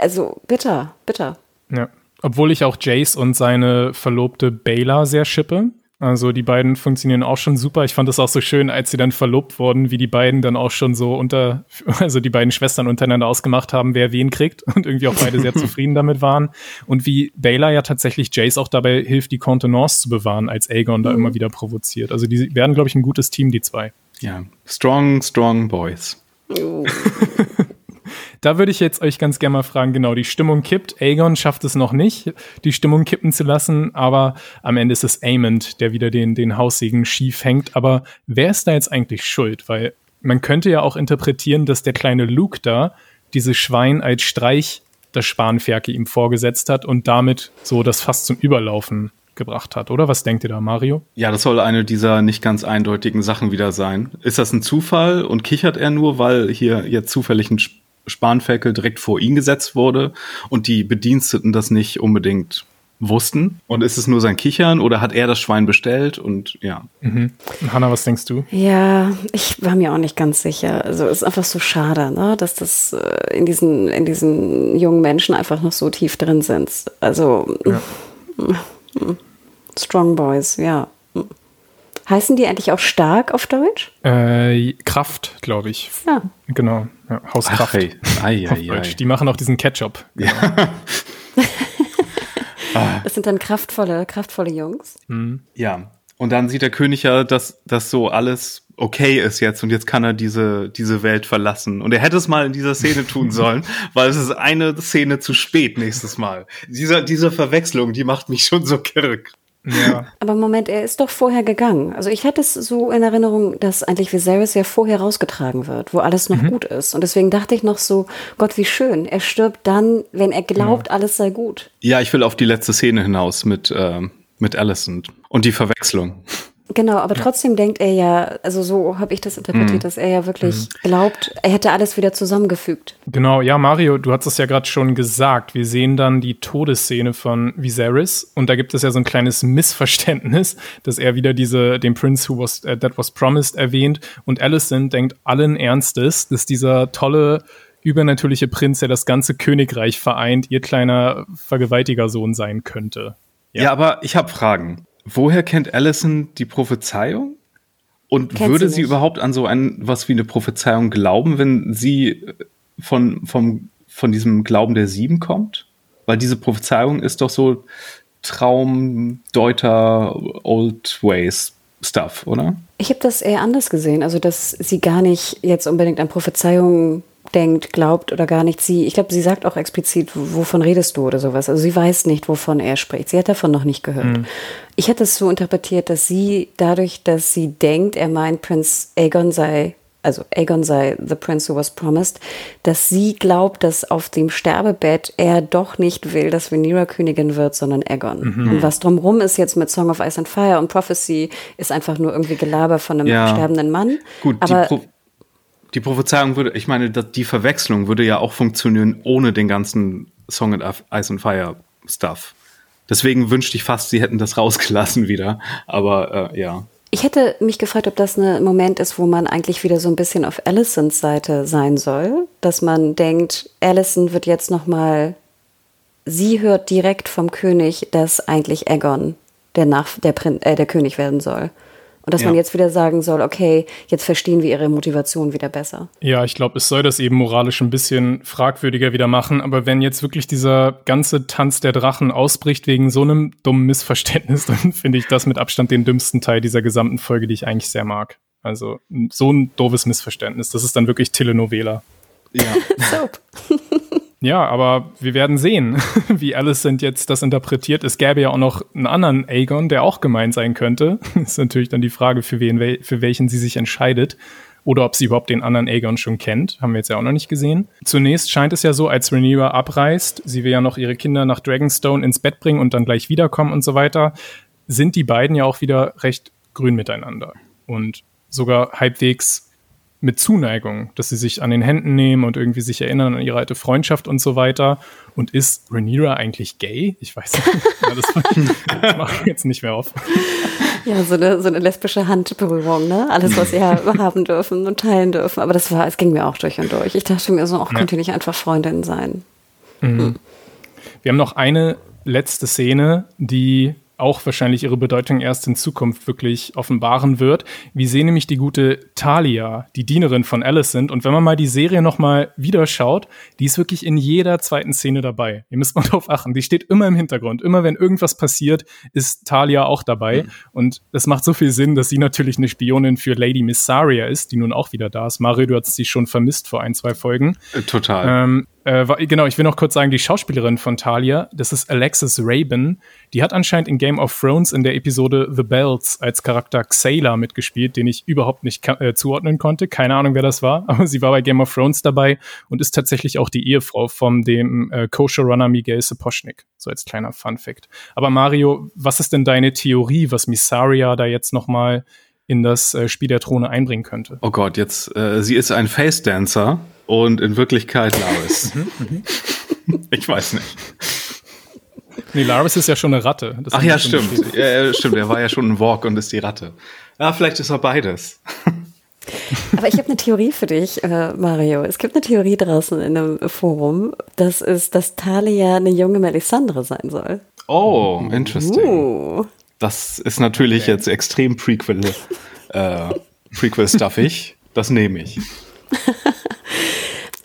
Also bitter, bitter. Ja. Obwohl ich auch Jace und seine Verlobte Bayla sehr schippe. Also die beiden funktionieren auch schon super. Ich fand es auch so schön, als sie dann verlobt wurden, wie die beiden dann auch schon so unter, also die beiden Schwestern untereinander ausgemacht haben, wer wen kriegt und irgendwie auch beide sehr zufrieden damit waren. Und wie Baylor ja tatsächlich Jace auch dabei hilft, die Contenance zu bewahren, als Aegon da mhm. immer wieder provoziert. Also die werden, glaube ich, ein gutes Team, die zwei. Ja, strong, strong boys. Da würde ich jetzt euch ganz gerne mal fragen, genau, die Stimmung kippt. Aegon schafft es noch nicht, die Stimmung kippen zu lassen, aber am Ende ist es Aemond, der wieder den, den Haussegen schief hängt. Aber wer ist da jetzt eigentlich schuld? Weil man könnte ja auch interpretieren, dass der kleine Luke da dieses Schwein als Streich das Spanferke ihm vorgesetzt hat und damit so das fast zum Überlaufen gebracht hat, oder? Was denkt ihr da, Mario? Ja, das soll eine dieser nicht ganz eindeutigen Sachen wieder sein. Ist das ein Zufall und kichert er nur, weil hier jetzt zufällig ein Spanferkel direkt vor ihn gesetzt wurde und die Bediensteten das nicht unbedingt wussten? Und ist es nur sein Kichern oder hat er das Schwein bestellt? Und ja. Mhm. Hanna, was denkst du? Ja, ich war mir auch nicht ganz sicher. Also es ist einfach so schade, ne, dass das äh, in diesen, in diesen jungen Menschen einfach noch so tief drin sind. Also ja. Strong Boys, ja. Heißen die eigentlich auch stark auf Deutsch? Äh, Kraft, glaube ich. Ja. Genau. Ja, Hauskraft. Ach, hey. ai, ai, ai. Die machen auch diesen Ketchup. Ja. das sind dann kraftvolle, kraftvolle Jungs. Mhm. Ja. Und dann sieht der König ja, dass das so alles okay ist jetzt und jetzt kann er diese, diese Welt verlassen. Und er hätte es mal in dieser Szene tun sollen, weil es ist eine Szene zu spät nächstes Mal. Diese, diese Verwechslung, die macht mich schon so kirk. Ja. Aber Moment, er ist doch vorher gegangen. Also ich hatte es so in Erinnerung, dass eigentlich Viserys ja vorher rausgetragen wird, wo alles noch mhm. gut ist. Und deswegen dachte ich noch so, Gott, wie schön. Er stirbt dann, wenn er glaubt, ja. alles sei gut. Ja, ich will auf die letzte Szene hinaus mit, äh, mit Alicent und die Verwechslung. Genau, aber trotzdem denkt er ja, also so habe ich das interpretiert, mhm. dass er ja wirklich mhm. glaubt, er hätte alles wieder zusammengefügt. Genau, ja, Mario, du hast es ja gerade schon gesagt. Wir sehen dann die Todesszene von Viserys und da gibt es ja so ein kleines Missverständnis, dass er wieder diese, den Prince who was, uh, that was promised erwähnt und Alicent denkt allen Ernstes, dass dieser tolle übernatürliche Prinz, der das ganze Königreich vereint, ihr kleiner Vergewaltigersohn sein könnte. Ja, ja aber ich habe Fragen. Woher kennt Allison die Prophezeiung? Und Kennt würde sie, sie überhaupt an so ein was wie eine Prophezeiung glauben, wenn sie von, vom, von diesem Glauben der Sieben kommt? Weil diese Prophezeiung ist doch so Traumdeuter Old Ways Stuff, oder? Ich habe das eher anders gesehen, also dass sie gar nicht jetzt unbedingt an Prophezeiungen denkt, glaubt oder gar nicht. Sie, ich glaube, sie sagt auch explizit, wovon redest du oder sowas. Also sie weiß nicht, wovon er spricht. Sie hat davon noch nicht gehört. Mhm. Ich hätte es so interpretiert, dass sie dadurch, dass sie denkt, er meint, Prinz Aegon sei also Aegon sei the prince who was promised, dass sie glaubt, dass auf dem Sterbebett er doch nicht will, dass Rhaenyra Königin wird, sondern Aegon. Mhm. Und was drumrum ist jetzt mit Song of Ice and Fire und Prophecy, ist einfach nur irgendwie Gelaber von einem ja. sterbenden Mann. Gut, Aber die, Pro die Prophezeiung würde, ich meine, die Verwechslung würde ja auch funktionieren ohne den ganzen Song of Ice and Fire Stuff. Deswegen wünschte ich fast, sie hätten das rausgelassen wieder. Aber äh, ja. Ich hätte mich gefragt, ob das ein Moment ist, wo man eigentlich wieder so ein bisschen auf Allisons Seite sein soll, dass man denkt, Allison wird jetzt noch mal, sie hört direkt vom König, dass eigentlich Aegon der, Nach der, Prin äh, der König werden soll. Und dass ja. man jetzt wieder sagen soll, okay, jetzt verstehen wir ihre Motivation wieder besser. Ja, ich glaube, es soll das eben moralisch ein bisschen fragwürdiger wieder machen. Aber wenn jetzt wirklich dieser ganze Tanz der Drachen ausbricht wegen so einem dummen Missverständnis, dann finde ich das mit Abstand den dümmsten Teil dieser gesamten Folge, die ich eigentlich sehr mag. Also so ein doofes Missverständnis. Das ist dann wirklich Telenovela. Ja. Ja, aber wir werden sehen, wie Alicent jetzt das interpretiert. Es gäbe ja auch noch einen anderen Aegon, der auch gemeint sein könnte. Ist natürlich dann die Frage, für, wen, für welchen sie sich entscheidet. Oder ob sie überhaupt den anderen Aegon schon kennt. Haben wir jetzt ja auch noch nicht gesehen. Zunächst scheint es ja so, als Rhaenyra abreist, sie will ja noch ihre Kinder nach Dragonstone ins Bett bringen und dann gleich wiederkommen und so weiter, sind die beiden ja auch wieder recht grün miteinander. Und sogar halbwegs mit Zuneigung, dass sie sich an den Händen nehmen und irgendwie sich erinnern an ihre alte Freundschaft und so weiter. Und ist Rhaenyra eigentlich gay? Ich weiß nicht. ja, das, das mache ich jetzt nicht mehr auf. Ja, so eine, so eine lesbische Handberührung, ne? Alles, was sie haben dürfen und teilen dürfen. Aber das war, es ging mir auch durch und durch. Ich dachte mir so, auch ja. könnte nicht einfach Freundin sein. Mhm. Hm. Wir haben noch eine letzte Szene, die auch wahrscheinlich ihre Bedeutung erst in Zukunft wirklich offenbaren wird. Wir sehen nämlich die gute Talia, die Dienerin von Alicent. Und wenn man mal die Serie nochmal wieder schaut, die ist wirklich in jeder zweiten Szene dabei. Ihr müsst mal drauf achten. Die steht immer im Hintergrund. Immer wenn irgendwas passiert, ist Talia auch dabei. Mhm. Und es macht so viel Sinn, dass sie natürlich eine Spionin für Lady Missaria ist, die nun auch wieder da ist. Mario, du hast sie schon vermisst vor ein, zwei Folgen. Äh, total. Ähm, äh, genau, ich will noch kurz sagen, die Schauspielerin von Talia, das ist Alexis Rabin, die hat anscheinend in Game of Thrones in der Episode The Bells als Charakter Xayla mitgespielt, den ich überhaupt nicht äh, zuordnen konnte. Keine Ahnung, wer das war, aber sie war bei Game of Thrones dabei und ist tatsächlich auch die Ehefrau von dem äh, Co-Showrunner Miguel Sapochnik. So als kleiner Fun-Fact. Aber Mario, was ist denn deine Theorie, was Missaria da jetzt noch mal in das äh, Spiel der Throne einbringen könnte? Oh Gott, jetzt, äh, sie ist ein Face-Dancer und in Wirklichkeit Laris. Mhm, mhm. ich weiß nicht. nee, Laris ist ja schon eine Ratte. Das Ach ja, stimmt. Ja, stimmt, er war ja schon ein Walk und ist die Ratte. Ja, vielleicht ist er beides. Aber ich habe eine Theorie für dich, äh, Mario. Es gibt eine Theorie draußen in einem Forum, dass es, dass Talia eine junge Melisandre sein soll. Oh, interesting. Uh. Das ist natürlich okay. jetzt extrem Prequel, äh, Prequel-stuffig. Das nehme ich.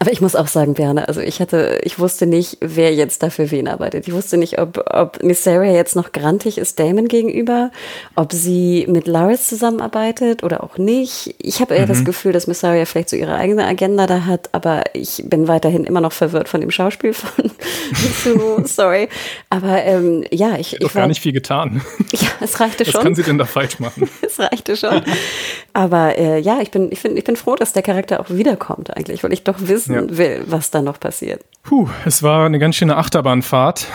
Aber ich muss auch sagen, Berne, also ich hatte, ich wusste nicht, wer jetzt dafür wen arbeitet. Ich wusste nicht, ob, ob Nissaria jetzt noch grantig ist Damon gegenüber, ob sie mit Laris zusammenarbeitet oder auch nicht. Ich habe eher mhm. das Gefühl, dass Nissaria vielleicht so ihre eigene Agenda da hat, aber ich bin weiterhin immer noch verwirrt von dem Schauspiel von Sumo, sorry. Aber ähm, ja, ich. Ich habe gar nicht viel getan. Ja, es reichte schon. Was kann sie denn da falsch machen? es reichte schon. aber äh, ja, ich bin, ich, bin, ich bin froh, dass der Charakter auch wiederkommt eigentlich, weil ich doch wissen wissen ja. will, was da noch passiert. Puh, es war eine ganz schöne Achterbahnfahrt.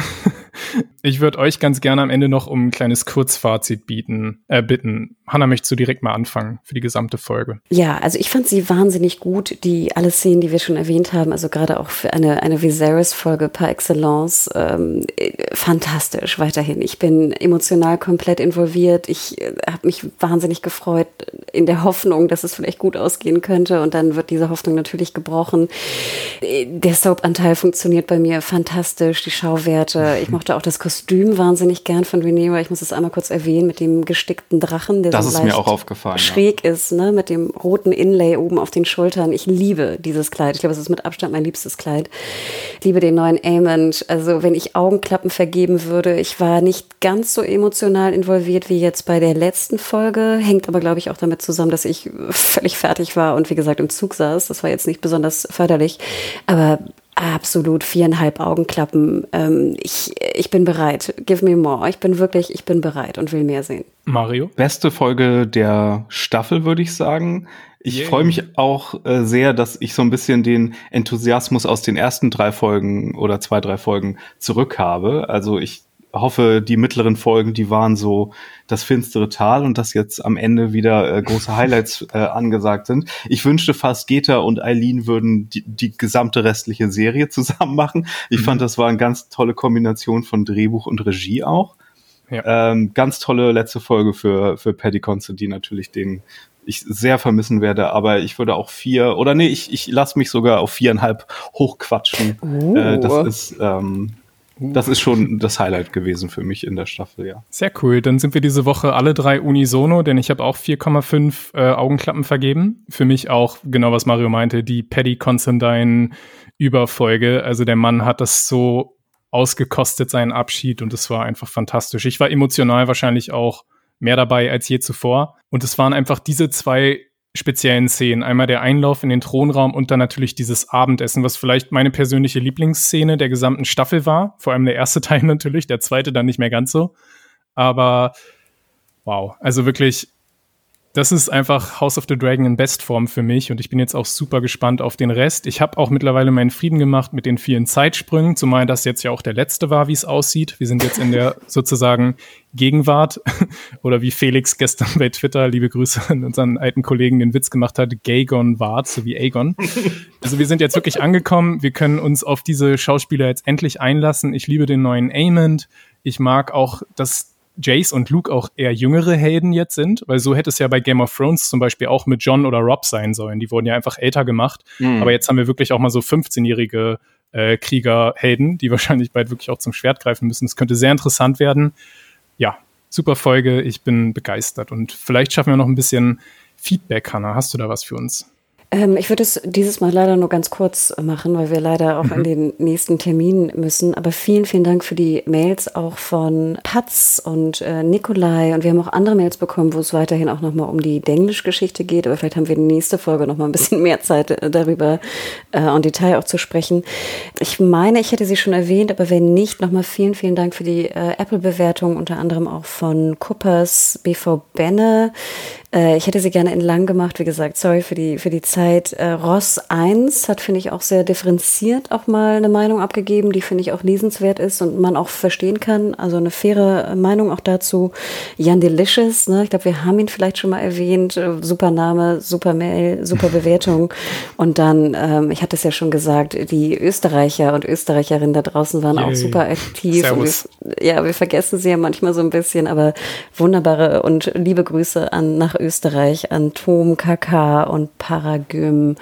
Ich würde euch ganz gerne am Ende noch um ein kleines Kurzfazit bieten, äh, bitten. Hanna, möchtest du direkt mal anfangen für die gesamte Folge? Ja, also ich fand sie wahnsinnig gut, die alle Szenen, die wir schon erwähnt haben, also gerade auch für eine, eine Viserys-Folge par excellence, ähm, fantastisch weiterhin. Ich bin emotional komplett involviert. Ich äh, habe mich wahnsinnig gefreut in der Hoffnung, dass es vielleicht gut ausgehen könnte und dann wird diese Hoffnung natürlich gebrochen. Der Soap-Anteil funktioniert bei mir fantastisch, die Schauwerte. Ich mochte auch das Kostüm wahnsinnig gern von Rhaenyra. Ich muss es einmal kurz erwähnen mit dem gestickten Drachen, der das so ist mir auch aufgefallen, schräg ja. ist, ne, mit dem roten Inlay oben auf den Schultern. Ich liebe dieses Kleid. Ich glaube, es ist mit Abstand mein liebstes Kleid. Ich liebe den neuen Amond. Also wenn ich Augenklappen vergeben würde, ich war nicht ganz so emotional involviert wie jetzt bei der letzten Folge. Hängt aber, glaube ich, auch damit zusammen, dass ich völlig fertig war und wie gesagt im Zug saß. Das war jetzt nicht besonders förderlich. Aber Absolut, viereinhalb Augenklappen. Ähm, ich, ich bin bereit. Give me more. Ich bin wirklich, ich bin bereit und will mehr sehen. Mario? Beste Folge der Staffel, würde ich sagen. Ich yeah. freue mich auch äh, sehr, dass ich so ein bisschen den Enthusiasmus aus den ersten drei Folgen oder zwei, drei Folgen zurück habe. Also ich hoffe, die mittleren Folgen, die waren so das finstere Tal und dass jetzt am Ende wieder äh, große Highlights äh, angesagt sind. Ich wünschte fast, Geta und Eileen würden die, die gesamte restliche Serie zusammen machen. Ich mhm. fand, das war eine ganz tolle Kombination von Drehbuch und Regie auch. Ja. Ähm, ganz tolle letzte Folge für, für Paddy Constantine natürlich, den ich sehr vermissen werde, aber ich würde auch vier, oder nee, ich, ich lasse mich sogar auf viereinhalb hochquatschen. Uh. Äh, das ist ähm, das ist schon das Highlight gewesen für mich in der Staffel, ja. Sehr cool. Dann sind wir diese Woche alle drei unisono, denn ich habe auch 4,5 äh, Augenklappen vergeben. Für mich auch, genau was Mario meinte, die Paddy Considine Überfolge. Also der Mann hat das so ausgekostet, seinen Abschied, und es war einfach fantastisch. Ich war emotional wahrscheinlich auch mehr dabei als je zuvor. Und es waren einfach diese zwei speziellen Szenen. Einmal der Einlauf in den Thronraum und dann natürlich dieses Abendessen, was vielleicht meine persönliche Lieblingsszene der gesamten Staffel war. Vor allem der erste Teil natürlich, der zweite dann nicht mehr ganz so. Aber wow, also wirklich das ist einfach House of the Dragon in Bestform für mich und ich bin jetzt auch super gespannt auf den Rest. Ich habe auch mittlerweile meinen Frieden gemacht mit den vielen Zeitsprüngen, zumal das jetzt ja auch der letzte war, wie es aussieht. Wir sind jetzt in der sozusagen Gegenwart oder wie Felix gestern bei Twitter, liebe Grüße an unseren alten Kollegen, den Witz gemacht hat, Gagon Wart, so wie Aegon. Also wir sind jetzt wirklich angekommen. Wir können uns auf diese Schauspieler jetzt endlich einlassen. Ich liebe den neuen Amond. Ich mag auch das Jace und Luke auch eher jüngere Helden jetzt sind, weil so hätte es ja bei Game of Thrones zum Beispiel auch mit John oder Rob sein sollen. Die wurden ja einfach älter gemacht. Mhm. Aber jetzt haben wir wirklich auch mal so 15-jährige äh, Kriegerhelden, die wahrscheinlich bald wirklich auch zum Schwert greifen müssen. Das könnte sehr interessant werden. Ja, super Folge. Ich bin begeistert. Und vielleicht schaffen wir noch ein bisschen Feedback, Hannah. Hast du da was für uns? Ähm, ich würde es dieses Mal leider nur ganz kurz machen, weil wir leider auch mhm. in den nächsten Termin müssen. Aber vielen, vielen Dank für die Mails auch von Patz und äh, Nikolai. Und wir haben auch andere Mails bekommen, wo es weiterhin auch nochmal um die Denglisch-Geschichte geht. Aber vielleicht haben wir in der nächsten Folge nochmal ein bisschen mehr Zeit äh, darüber äh, en Detail auch zu sprechen. Ich meine, ich hätte sie schon erwähnt, aber wenn nicht, nochmal vielen, vielen Dank für die äh, Apple-Bewertung, unter anderem auch von Kuppers, BV Benne, Äh, ich hätte sie gerne in lang gemacht, wie gesagt, sorry für die, für die Zeit. Äh, Ross 1 hat, finde ich, auch sehr differenziert auch mal eine Meinung abgegeben, die, finde ich, auch lesenswert ist und man auch verstehen kann. Also eine faire Meinung auch dazu. Jan Delicious, ne? ich glaube, wir haben ihn vielleicht schon mal erwähnt. Äh, super Name, super Mail, super Bewertung. Und dann, ähm, ich hatte es ja schon gesagt, die Österreicher und Österreicherinnen da draußen waren Yay. auch super aktiv. Wir, ja, wir vergessen sie ja manchmal so ein bisschen, aber wunderbare und liebe Grüße an nach Österreich, an Tom, KK und Paragym.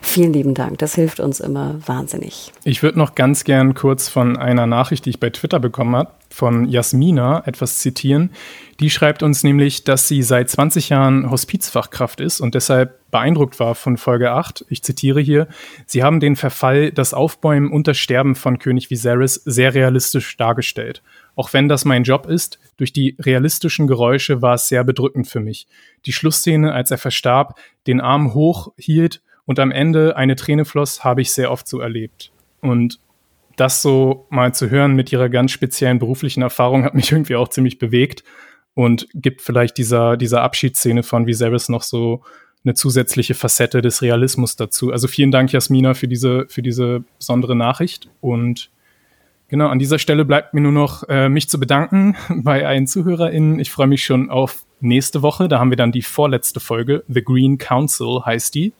Vielen lieben Dank. Das hilft uns immer wahnsinnig. Ich würde noch ganz gern kurz von einer Nachricht, die ich bei Twitter bekommen habe, von Jasmina etwas zitieren. Die schreibt uns nämlich, dass sie seit 20 Jahren Hospizfachkraft ist und deshalb beeindruckt war von Folge 8. Ich zitiere hier, Sie haben den Verfall, das Aufbäumen und das Sterben von König Viserys sehr realistisch dargestellt. Auch wenn das mein Job ist, durch die realistischen Geräusche war es sehr bedrückend für mich. Die Schlussszene, als er verstarb, den Arm hoch hielt und am Ende eine Träne floss, habe ich sehr oft so erlebt. Und das so mal zu hören mit ihrer ganz speziellen beruflichen Erfahrung hat mich irgendwie auch ziemlich bewegt und gibt vielleicht dieser, dieser Abschiedsszene von Viserys noch so eine zusätzliche Facette des Realismus dazu. Also vielen Dank, Jasmina, für diese, für diese besondere Nachricht. Und genau, an dieser Stelle bleibt mir nur noch, äh, mich zu bedanken bei allen ZuhörerInnen. Ich freue mich schon auf nächste Woche. Da haben wir dann die vorletzte Folge. The Green Council heißt die.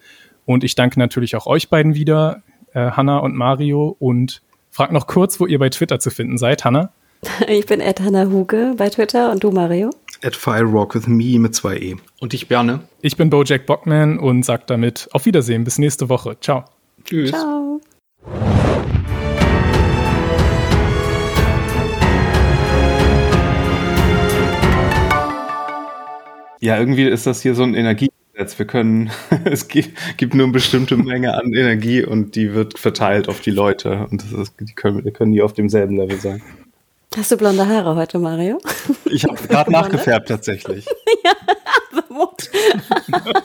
Und ich danke natürlich auch euch beiden wieder, äh, Hanna und Mario. Und frag noch kurz, wo ihr bei Twitter zu finden seid, Hanna. Ich bin Ed Hanna Huge bei Twitter und du, Mario? At Firerock with me mit zwei E. Und ich Berne. Ich bin Bojack Bockman und sag damit auf Wiedersehen. Bis nächste Woche. Ciao. Tschüss. Ciao. Ja, irgendwie ist das hier so ein Energiegesetz. Wir können, es gibt nur eine bestimmte Menge an Energie und die wird verteilt auf die Leute. Und das ist, die können, die können auf demselben Level sein. Hast du blonde Haare heute, Mario? Ich habe gerade nachgefärbt tatsächlich. ja, aber